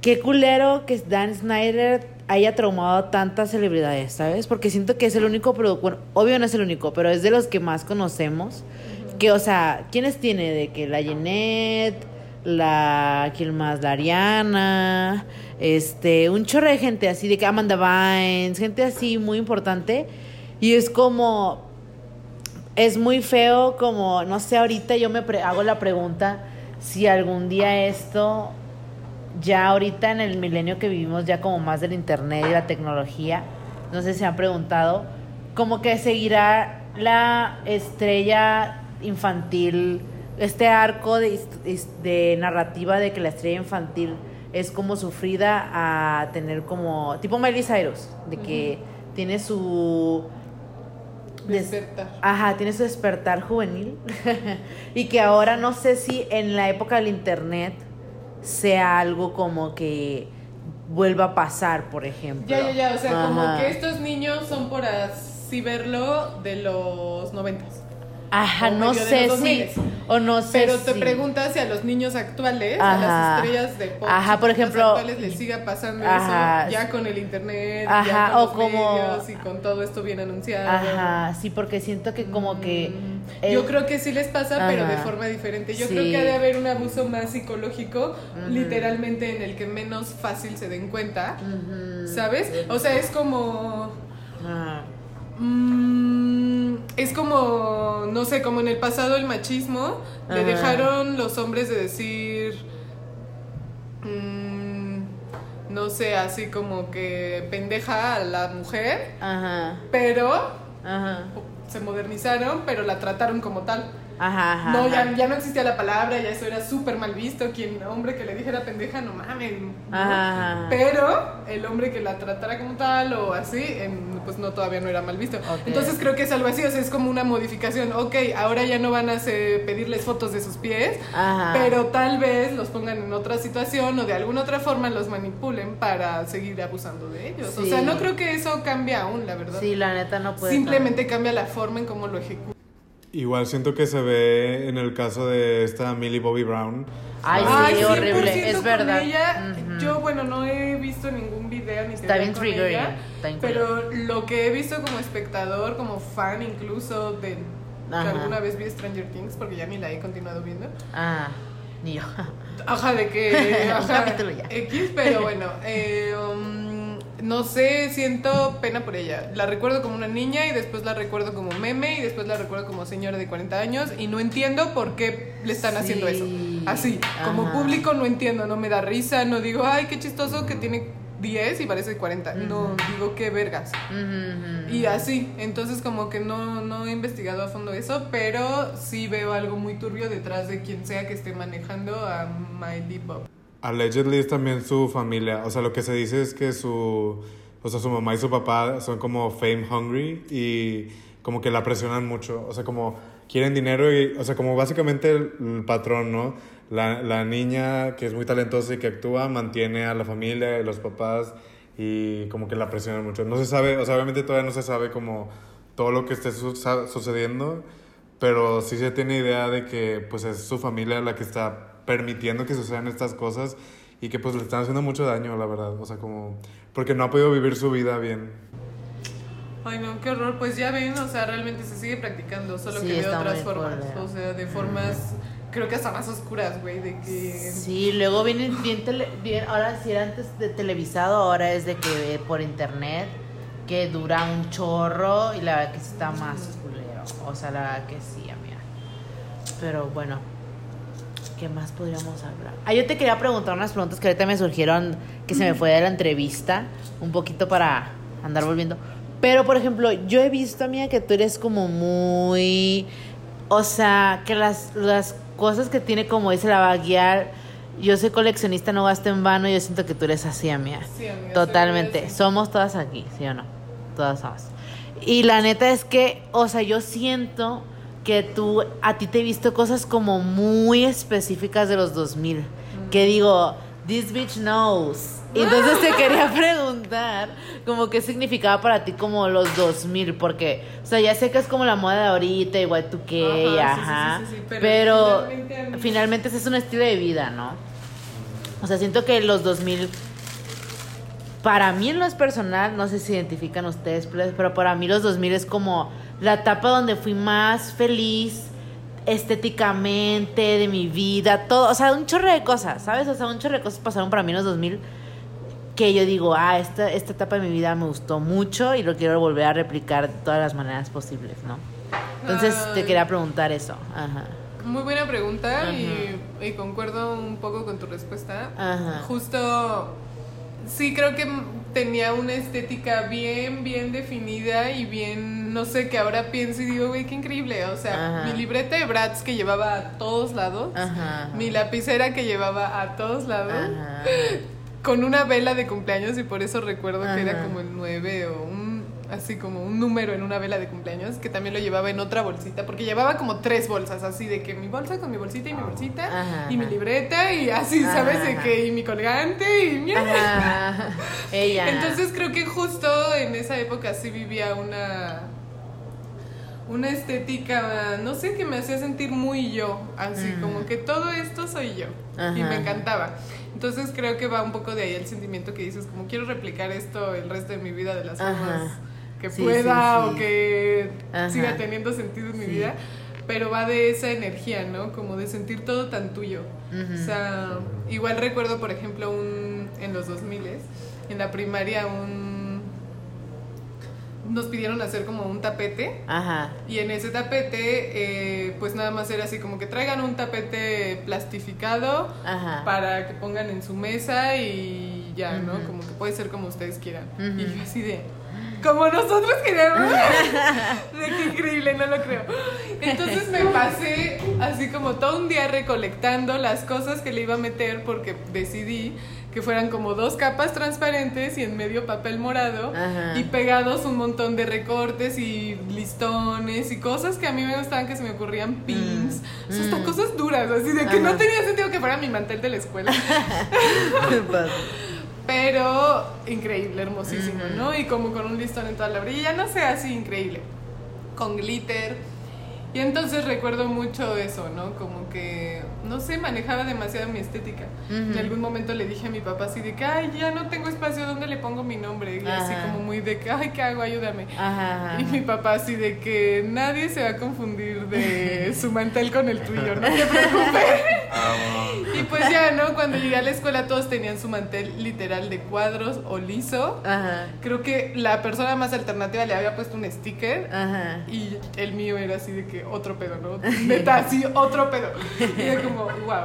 qué culero que Dan Snyder haya traumado a tantas celebridades, ¿sabes? Porque siento que es el único producto, bueno, obvio no es el único, pero es de los que más conocemos. Que, o sea, ¿quiénes tiene? De que la Jeanette, la, ¿quién más? La Ariana, este, un chorro de gente así, de que Amanda Bynes, gente así muy importante. Y es como, es muy feo como, no sé, ahorita yo me pre- hago la pregunta si algún día esto ya ahorita en el milenio que vivimos, ya como más del internet y la tecnología, no sé si se han preguntado, como que seguirá la estrella infantil, este arco de, de narrativa de que la estrella infantil es como sufrida a tener como, tipo Miley Cyrus, de que tiene su... des- Despertar. Ajá, tiene su despertar juvenil. y que ahora no sé si en la época del internet sea algo como que vuelva a pasar, por ejemplo. Ya, ya, ya, o sea, como que estos niños son por así verlo de los noventas. Ajá, no sé si. 2000s. O no sé Pero te si- preguntas si a los niños actuales, a las estrellas de pop Ajá, por ejemplo, actuales les siga pasando ajá. eso ya con el internet, Ajá, ya con o los como- medios y con todo esto bien anunciado. Ajá, sí, porque siento que como que. Mm, el- Yo creo que sí les pasa, pero de forma diferente. Yo Sí. creo que ha de haber un abuso más psicológico, literalmente en el que menos fácil se den cuenta. ¿sabes? O sea, es como... Ajá. Mm, es como, no sé, como en el pasado el machismo, le dejaron los hombres de decir, mm, no sé, así como que pendeja a la mujer, Ajá. pero Ajá. se modernizaron, pero la trataron como tal. Ajá. ajá, No, ya, ya no existía la palabra, ya eso era súper mal visto. Quien hombre que le dijera pendeja, no mames. ¿no? Ajá. Pero el hombre que la tratara como tal o así, pues no, todavía no era mal visto. Entonces creo que es algo así, o sea, es como una modificación. Ok, ahora ya no van a pedirles fotos de sus pies, pero tal vez los pongan en otra situación o de alguna otra forma los manipulen para seguir abusando de ellos. O sea, no creo que eso cambie aún, la verdad. Sí, la neta no puede. Simplemente cambia la forma en cómo lo ejecutan. Igual siento que se ve en el caso de esta Millie Bobby Brown. Ay, Ah, sí, 100% horrible, es con verdad. ella, yo, bueno, no he visto ningún video ni Está bien triggering, pero lo que he visto como espectador, como fan incluso de Ajá. que alguna vez vi Stranger Things, porque ya ni la he continuado viendo. Ah, ni yo. Ajá, de que. Un Ajá, capítulo ya. X, pero bueno. eh, um, no sé, siento pena por ella. La recuerdo como una niña y después la recuerdo como meme y después la recuerdo como señora de 40 años y no entiendo por qué le están Sí, haciendo eso. Así, como público no entiendo, no me da risa, no digo, ay, qué chistoso que tiene 10 y parece 40. No, digo, qué vergas. Y así, entonces como que no, no he investigado a fondo eso, pero sí veo algo muy turbio detrás de quien sea que esté manejando a Miley Bob. Allegedly es también su familia. O sea, lo que se dice es que su, o sea, su mamá y su papá son como fame hungry y como que la presionan mucho. O sea, como quieren dinero y, o sea, como básicamente el, el patrón, ¿no? La, la niña que es muy talentosa y que actúa mantiene a la familia y los papás y como que la presionan mucho. No se sabe, o sea, obviamente todavía no se sabe como todo lo que esté su- sucediendo, pero sí se tiene idea de que pues es su familia la que está permitiendo que sucedan estas cosas y que pues le están haciendo mucho daño, la verdad. O sea, como porque no ha podido vivir su vida bien. Ay, no, qué horror. Pues ya ven, o sea, realmente se sigue practicando, solo Sí, que de otras formas. O sea, de formas, creo que hasta más oscuras, güey, de que... Sí, luego viene bien, tele- bien, ahora si era antes de televisado, ahora es de que eh, por internet, que dura un chorro y la verdad que sí está más culero. O sea, la verdad que sí, amiga. Pero bueno, ¿qué más podríamos hablar? Ah, yo te quería preguntar unas preguntas que ahorita me surgieron, que se me fue de la entrevista, un poquito para andar volviendo. Pero, por ejemplo, yo he visto, amiga, que tú eres como muy... O sea, que las, las cosas que tiene, como dice la vaguear, yo soy coleccionista, no gasto en vano, yo siento que tú eres así, amiga. Sí, amiga, Totalmente. Somos todas aquí, ¿sí o no? Todas somos. Y la neta es que, o sea, yo siento que tú, a ti te he visto cosas como muy específicas de los 2000. Que digo, this bitch knows. Entonces te quería preguntar, como qué significaba para ti como los 2000, porque, o sea, ya sé que es como la moda de ahorita, igual tú que, Ajá, sí, sí, sí, pero pero, finalmente mí- finalmente ese es un estilo de vida, ¿no? O sea, siento que los 2000 para mí en lo personal, no sé si identifican ustedes, pero para mí los 2000 es como la etapa donde fui más feliz estéticamente de mi vida, todo, o sea, un chorro de cosas, ¿sabes? O sea, un chorro de cosas pasaron para mí en los 2000 que yo digo, ah, esta, esta etapa de mi vida me gustó mucho y lo quiero volver a replicar de todas las maneras posibles, ¿no? Entonces te quería preguntar eso. Ajá. muy buena pregunta y, y concuerdo un poco con tu respuesta. Ajá. Justo, sí creo que tenía una estética bien, bien definida y bien, no sé, que ahora pienso y digo, güey, qué increíble. O sea, Ajá. mi libreta de Bratz que llevaba a todos lados, Ajá. mi lapicera que llevaba a todos lados, con una vela de cumpleaños y por eso recuerdo que era como el 9 o un así como un número en una vela de cumpleaños que también lo llevaba en otra bolsita porque llevaba como tres bolsas así de que mi bolsa con mi bolsita y mi bolsita Ajá, y mi libreta y así sabes de que y mi colgante y mi Ajá. Ella. entonces creo que justo en esa época sí vivía una una estética, no sé, que me hacía sentir muy yo, así Mm. como que todo esto soy yo y me encantaba. Entonces creo que va un poco de ahí el sentimiento que dices, como quiero replicar esto el resto de mi vida de las Ajá. formas que Sí, pueda sí, o que Ajá. siga teniendo sentido en mi vida, pero va de esa energía, ¿no? Como de sentir todo tan tuyo. O sea, igual recuerdo, por ejemplo, un, en los 2000 en la primaria, un nos pidieron hacer como un tapete Ajá. y en ese tapete eh, pues nada más era así como que traigan un tapete plastificado Ajá. para que pongan en su mesa y ya, ¿no? Como que puede ser como ustedes quieran. Y yo así de, como nosotros queremos. de qué increíble, no lo creo. Entonces me pasé así como todo un día recolectando las cosas que le iba a meter porque decidí que fueran como dos capas transparentes y en medio papel morado Ajá. y pegados un montón de recortes y listones y cosas que a mí me gustaban que se me ocurrían pins, o sea, hasta Mm. cosas duras, así de que no tenía sentido que fuera mi mantel de la escuela. Pero increíble, hermosísimo. ¿no? Y como con un listón en toda la orilla, no sé, así increíble. Con glitter. Y entonces recuerdo mucho eso, ¿no? Como que, no sé, manejaba demasiado mi estética. En Ujú. algún momento le dije a mi papá así de que, ay, ya no tengo espacio donde le pongo mi nombre. Y así Ajá. como muy de que, ay, ¿qué hago? Ayúdame. Ajá. Y mi papá así de que nadie se va a confundir de su mantel con el tuyo, no te preocupes. Y pues ya, ¿no? Cuando llegué a la escuela todos tenían su mantel literal de cuadros o liso. Ajá. Creo que la persona más alternativa le había puesto un sticker Ajá. y el mío era así de que otro pedo, ¿no? Neta, así, otro pedo. Y era como, wow.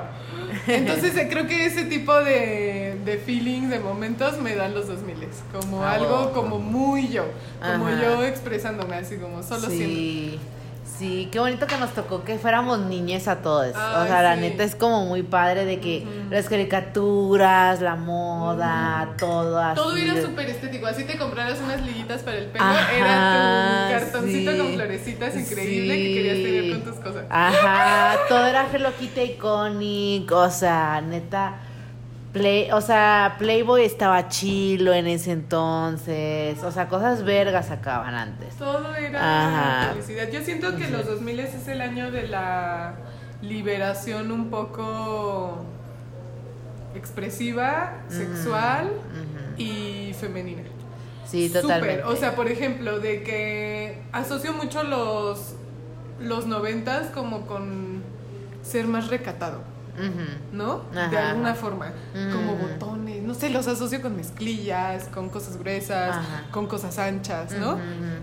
Entonces eh, creo que ese tipo de, de feelings, de momentos me dan los 2000 como Ah, algo como muy yo, como Ajá. yo expresándome así como solo siendo. Sí. Qué bonito que nos tocó que fuéramos niñes a todos. o sea, la sí. neta es como muy padre de que las caricaturas, la moda, todo así. Todo era súper estético, así te compraras unas liguitas para el pelo, Ajá, era tu cartoncito sí. con florecitas increíble que querías tener con tus cosas. Ajá, todo era Hello Kitty o sea, neta. Play, o sea, Playboy estaba chilo en ese entonces. O sea, cosas vergas sacaban antes. Todo era Ajá. felicidad. Yo siento que los 2000 es el año de la liberación un poco expresiva, sexual y femenina. Sí, totalmente. O sea, por ejemplo, de que asocio mucho los los noventas como con ser más recatado. ¿No? de alguna ajá. forma, Mm. como botones, no sé, los asocio con mezclillas, con cosas gruesas, Ajá. con cosas anchas, ¿no?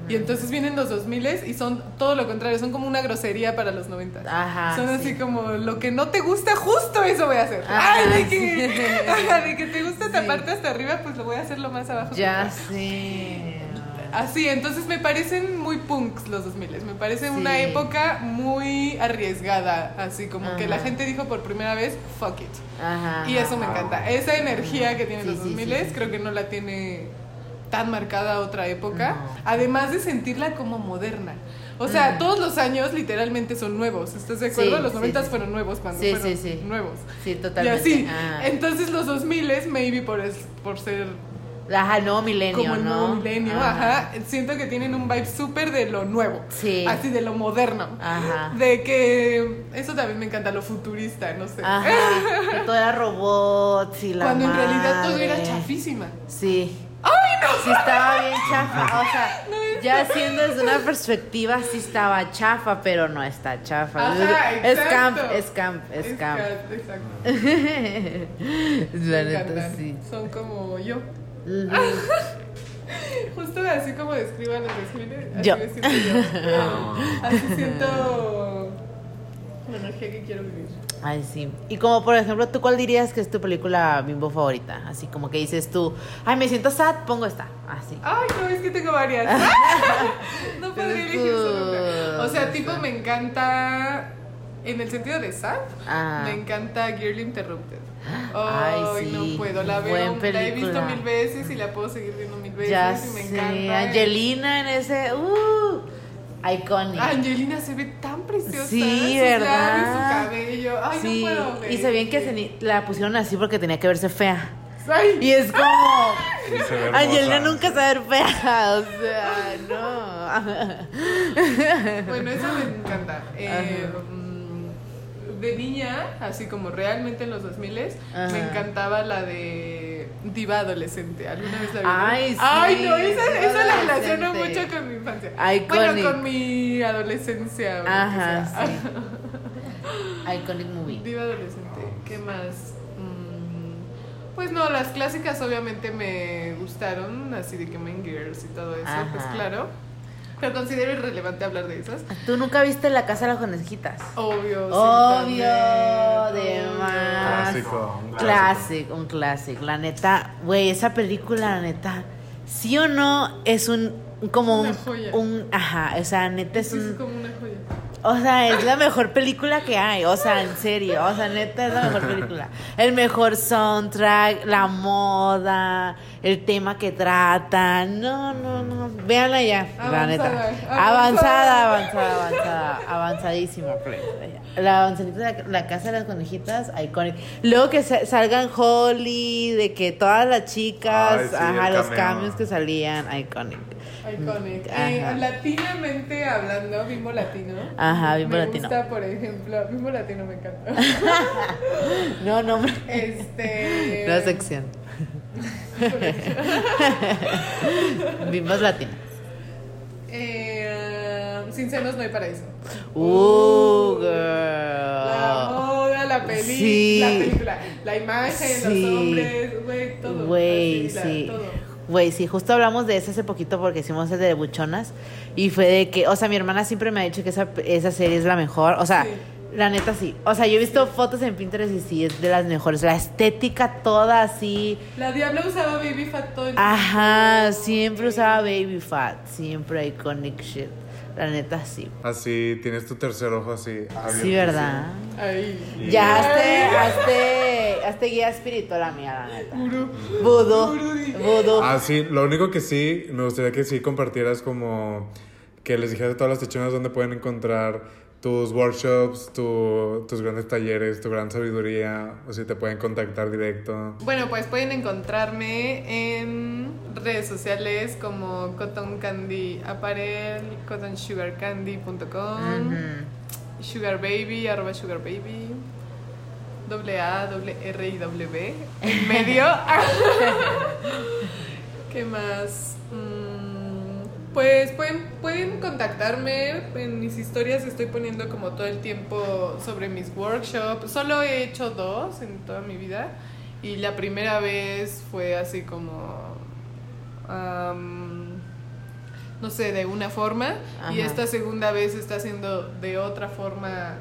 Y entonces vienen los 2000 y son todo lo contrario, son como una grosería para los 90. Ajá, son sí. así como lo que no te gusta, justo eso voy a hacer. Ay, de que, sí. de que te gusta Sí. taparte hasta arriba, pues lo voy a hacer lo más abajo. Ya sé. Así, entonces me parecen muy punks los 2000 me parece una época muy arriesgada, así como que la gente dijo por primera vez, fuck it. Ajá. Y eso me encanta. Esa energía que tienen Sí, los sí, 2000 sí, creo que no la tiene tan marcada otra época. No. Además de sentirla como moderna. O sea, Mm. todos los años literalmente son nuevos. ¿Estás de acuerdo? Sí, los sí, 90 sí. fueron nuevos cuando Sí, fueron sí, sí. nuevos. Sí, Y totalmente. así. Ajá. Entonces los 2000 maybe por, es- por ser Ajá, nuevo milenio, como el ¿no? nuevo milenio, ajá. siento que tienen un vibe súper de lo nuevo. Sí. Así de lo moderno. Ajá. De que eso también me encanta, lo futurista, no sé. Ajá. Que todo era robots y la Cuando en realidad todo era madre. chafísima. Sí. ¡Ay, no! Sí estaba bien chafa. O sea, ya siendo desde una perspectiva, sí estaba chafa, pero no está chafa. Ajá, es camp, es camp, es camp. Exacto. La neta, sí. Son como yo. Justo así como describan los desfiles, así Yo. me siento yo. así siento la energía que quiero vivir. Ay, sí. Y como por ejemplo, ¿tú cuál dirías que es tu película bimbo favorita? Así como que dices tú, ay, me siento sad, pongo esta. Así. Ay, no, es que tengo varias. no podría elegir solo. O sea, tipo, me encanta. En el sentido de sad, Ah. me encanta Girl Interrupted. Ay, Ay, sí. no puedo. La veo, Buen la he visto mil veces y la puedo seguir viendo mil veces ya y me sé. encanta. Angelina en ese. Uh, iconic. Angelina se ve tan preciosa. Sí, sus ¿verdad? labios, su cabello. Ay, sí. no puedo ver. y se bien que se ni- la pusieron así porque tenía que verse fea. Ay, Y es como. Sí, ve. Angelina nunca se ver fea. O sea, no. Bueno, eso me encanta. Eh, de niña, así como realmente en los 2000 Ajá. me encantaba la de Diva Adolescente. ¿Alguna vez la vieron? Ay, sí, Ay, no, esa, la relaciono mucho con mi infancia. Iconic. Bueno, con mi adolescencia. Ajá, sí. Iconic movie. Diva Adolescente. ¿Qué más? Mm, Pues no, las clásicas obviamente me gustaron, así de que Girls y todo eso, pues claro. Pero considero irrelevante hablar de esas. ¿Tú nunca viste La Casa de las Conejitas? Obvio. sí, Obvio, de más. Clásico, un Clásico, un clásico. La neta, güey, esa película, la neta, sí o no es un como Una un, joya. un ajá, o sea, neta es es un como una joya. O sea, es la mejor película que hay, o sea, en serio, o sea, neta es la mejor película. El mejor soundtrack, la moda, el tema que trata. No, no, no, véanla ya, la neta. avanzada. Avanzada, avanzada, avanzada, avanzadísima, pues. La avanzadita de la, la casa de las conejitas, iconic. Luego que sa- salgan Holly, de que todas las chicas, Ay, sí, ajá, los cameo. cambios que salían, iconic. Iconic. Eh, latinamente hablando, Bimbo Latino. Ajá, Bimbo me Latino. gusta, por ejemplo, Bimbo Latino me encanta. No, no, hombre. este. La sección. Bimbos latinas. Eh, sin senos no hay paraíso. Uh, La girl. moda, la peli, Sí. la película, la imagen, Sí. los hombres, güey, todo. Güey, la- sí. todo. Güey, sí, justo hablamos de eso hace poquito porque hicimos el de buchonas y fue de que, o sea, mi hermana siempre me ha dicho que esa, esa serie es la mejor, o sea, Sí. la neta sí. O sea, yo he visto fotos en Pinterest y sí, es de las mejores. La estética toda así. La Diabla usaba Baby Fat todo el Ajá, tiempo. siempre usaba baby fat, siempre iconic shit. La neta sí. Así, tienes tu tercer ojo así. abierto, Sí, ¿verdad? Ahí. Ya, hazte, Ay. hazte, hazte guía espiritual a mía, la neta. Vudú, vudú. Ah, sí, lo único que sí, me gustaría que sí compartieras como que les dijeras a todas las techonas dónde pueden encontrar tus workshops, tu- tus grandes talleres, tu gran sabiduría, o si te pueden contactar directo. Bueno, pues pueden encontrarme en redes sociales como Cotton Candy Apparel, cottonsugarcandy.com, sugarbaby, arroba sugarbaby, doble A, doble R y doble B, en medio. ¿Qué más? Pues pueden, pueden contactarme en mis historias, estoy poniendo como todo el tiempo sobre mis workshops. Solo he hecho dos en toda mi vida y la primera vez fue así como, am, no sé, de una forma y esta segunda vez está siendo de otra forma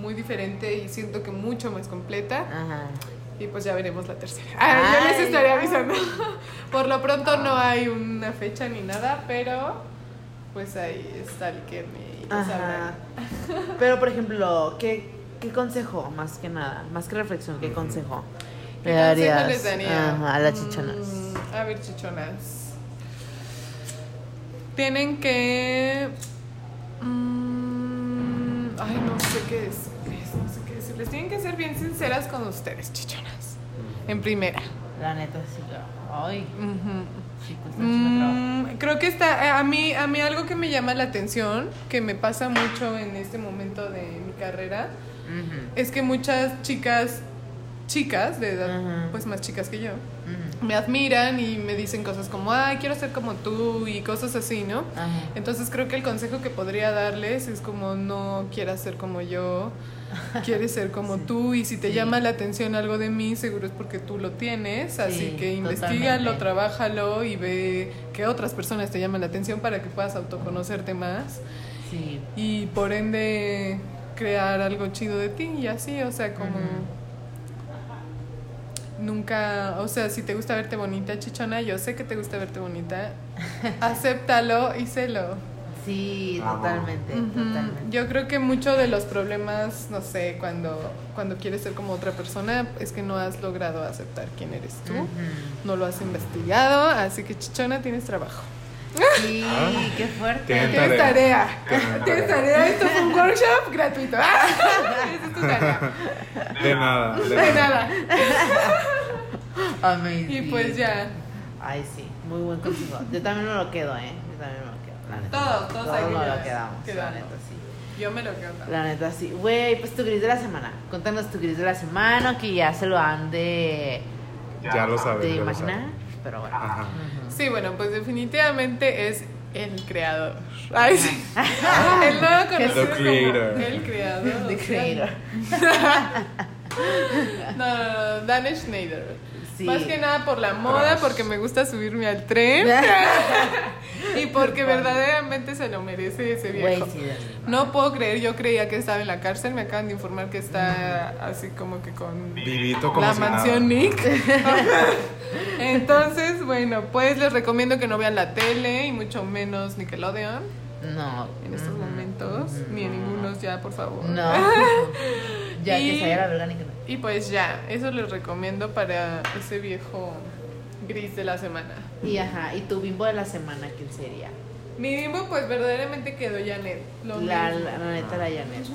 muy diferente y siento que mucho más completa. Ajá. Y pues ya veremos la tercera. Ah, yo les Ay, estaré avisando. Por lo pronto no hay una fecha ni nada, pero pues ahí está el que me. Pero, por ejemplo, ¿qué, ¿qué consejo, más que nada, más que reflexión, qué consejo ¿Qué le darías les daría? Ajá, a las chichonas? Mm, a ver, chichonas. Tienen que. mm, ay, no sé qué decirles, no sé qué decirles. Tienen que ser bien sinceras con ustedes, chichonas. En primera. La neta, sí. Ay, sí, de trabajo. Mm, creo que está eh, a mí a mí algo que me llama la atención que me pasa mucho en este momento de mi carrera es que muchas chicas chicas de edad pues más chicas que yo me admiran y me dicen cosas como ay quiero ser como tú y cosas así no entonces creo que el consejo que podría darles es como no quieras ser como yo quieres ser como tú y si te Sí. llama la atención algo de mí seguro es porque tú lo tienes así Sí, que investigalo trabájalo y ve que otras personas te llaman la atención para que puedas autoconocerte más Sí. y por ende crear algo chido de ti y así, o sea, como nunca, o sea, si te gusta verte bonita, chichona, yo sé que te gusta verte bonita, acéptalo y sélo. Sí, totalmente, totalmente. Yo creo que mucho de los problemas, no sé, cuando, cuando quieres ser como otra persona, es que no has logrado aceptar quién eres tú, no lo has investigado, así que chichona tienes trabajo. Sí, qué fuerte. Tienes tarea. Tienes tarea. tarea. Esto es un workshop gratuito. Esa es tu tarea. De nada. De, De nada. Amazing. Y pues ya. Ay, sí, muy buen consejo. Yo también me lo quedo, ¿eh? Todos, todos que nos lo quedamos. La neta, sí. Yo me lo quedo también. La neta, sí. Güey, pues tu gris de la semana. Contanos tu gris de la semana, que ya se lo han de, Ya lo sabes. de ya lo imaginar. Pero bueno. Ajá. Sí, bueno, pues definitivamente es el creador. Ay, sí. El nuevo conocido The como creator. el creador. The creator. No, no, no, Dan Schneider. Sí. Más que nada por la moda, porque me gusta subirme al tren y porque verdaderamente se lo merece ese viejo. No puedo creer, yo creía que estaba en la cárcel, me acaban de informar que está así como que con Vivito como la si mansión nada. Nick. Entonces, bueno, pues les recomiendo que no vean la tele y mucho menos Nickelodeon No. en estos momentos, ni en ningunos ya, por favor. No. ya Y- que se vaya la Y pues ya, eso les recomiendo para ese viejo gris de la semana. Y ajá, y tu bimbo de la semana, ¿quién sería? Mi bimbo, pues verdaderamente quedó Janet. Lo La, la, la neta, la Janet.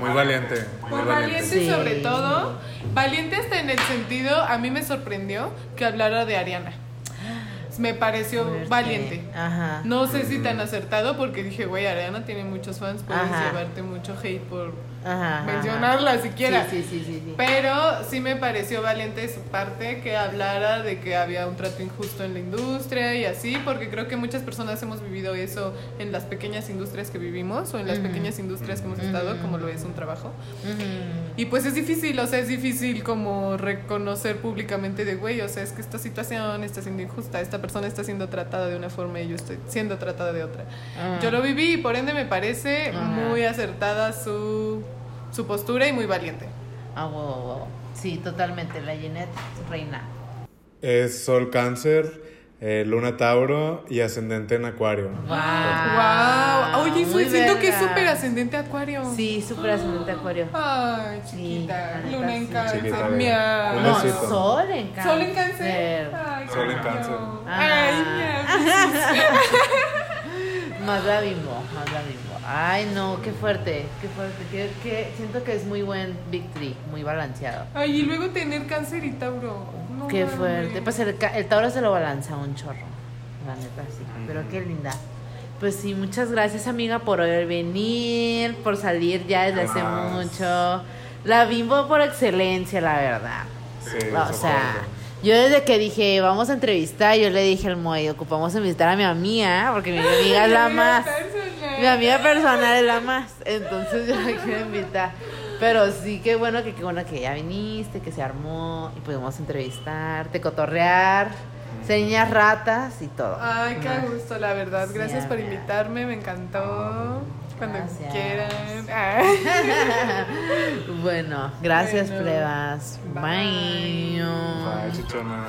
Muy valiente. Muy Por valiente. valiente Sí. sobre todo. Valiente hasta en el sentido, a mí me sorprendió que hablara de Ariana. Me pareció Fuerte. valiente. Ajá. No sé si tan acertado porque dije, güey, Ariana tiene muchos fans, puedes Ajá. llevarte mucho hate por Ajá, ajá, mencionarla siquiera. Sí, sí, sí. Pero sí me pareció valiente de su parte que hablara de que había un trato injusto en la industria y así, porque creo que muchas personas hemos vivido eso en las pequeñas industrias que vivimos o en las Ujú. pequeñas industrias que hemos estado, como lo es un trabajo. Ujú. Y pues es difícil, o sea, es difícil como reconocer públicamente de, güey, o sea, es que esta situación está siendo injusta, esta persona está siendo tratada de una forma y yo estoy siendo tratada de otra. Ajá. Yo lo viví y por ende me parece Ajá. muy acertada su, su postura y muy valiente. Ah, wow. Sí, totalmente. La Janet, reina. Es Sol Cáncer, eh, Luna Tauro y ascendente en Acuario. Wow. wow. Oye, muy siento que es súper ascendente acuario. Sí, súper ascendente acuario. Ay, chiquita. Luna en cáncer. Chiquita, miau. Un No, sol en cáncer. Sol en cáncer. Ay, Sol en cáncer. Ah. Ay, miau. Más la bimbo, más la bimbo. Ay, no, qué fuerte, qué fuerte. Que, que siento que es muy buen victory, muy balanceado. Ay, y luego tener cáncer y Tauro. No qué fuerte. Pues el, Tauro se lo balanza un chorro. La neta, sí. Pero qué linda. Pues sí, muchas gracias, amiga, por hoy venir, por salir ya desde hace mucho. La bimbo por excelencia, la verdad. Sí, O sea, yo desde que dije, vamos a entrevistar, yo le dije al Moy, ocupamos entrevistar a mi amiga, porque mi amiga es la más. Mi amiga personal es la más. Entonces yo la quiero invitar. Pero sí, qué bueno que qué bueno que ya viniste, que se armó y pudimos entrevistarte, cotorrear, ser niñas ratas y todo. Ay, qué gusto, la verdad. Sí, Gracias por amiga. invitarme, me encantó. Cuando Gracias. quieran. Bueno, gracias, Bueno. plebas. Bye. Bye. Bye, chichona.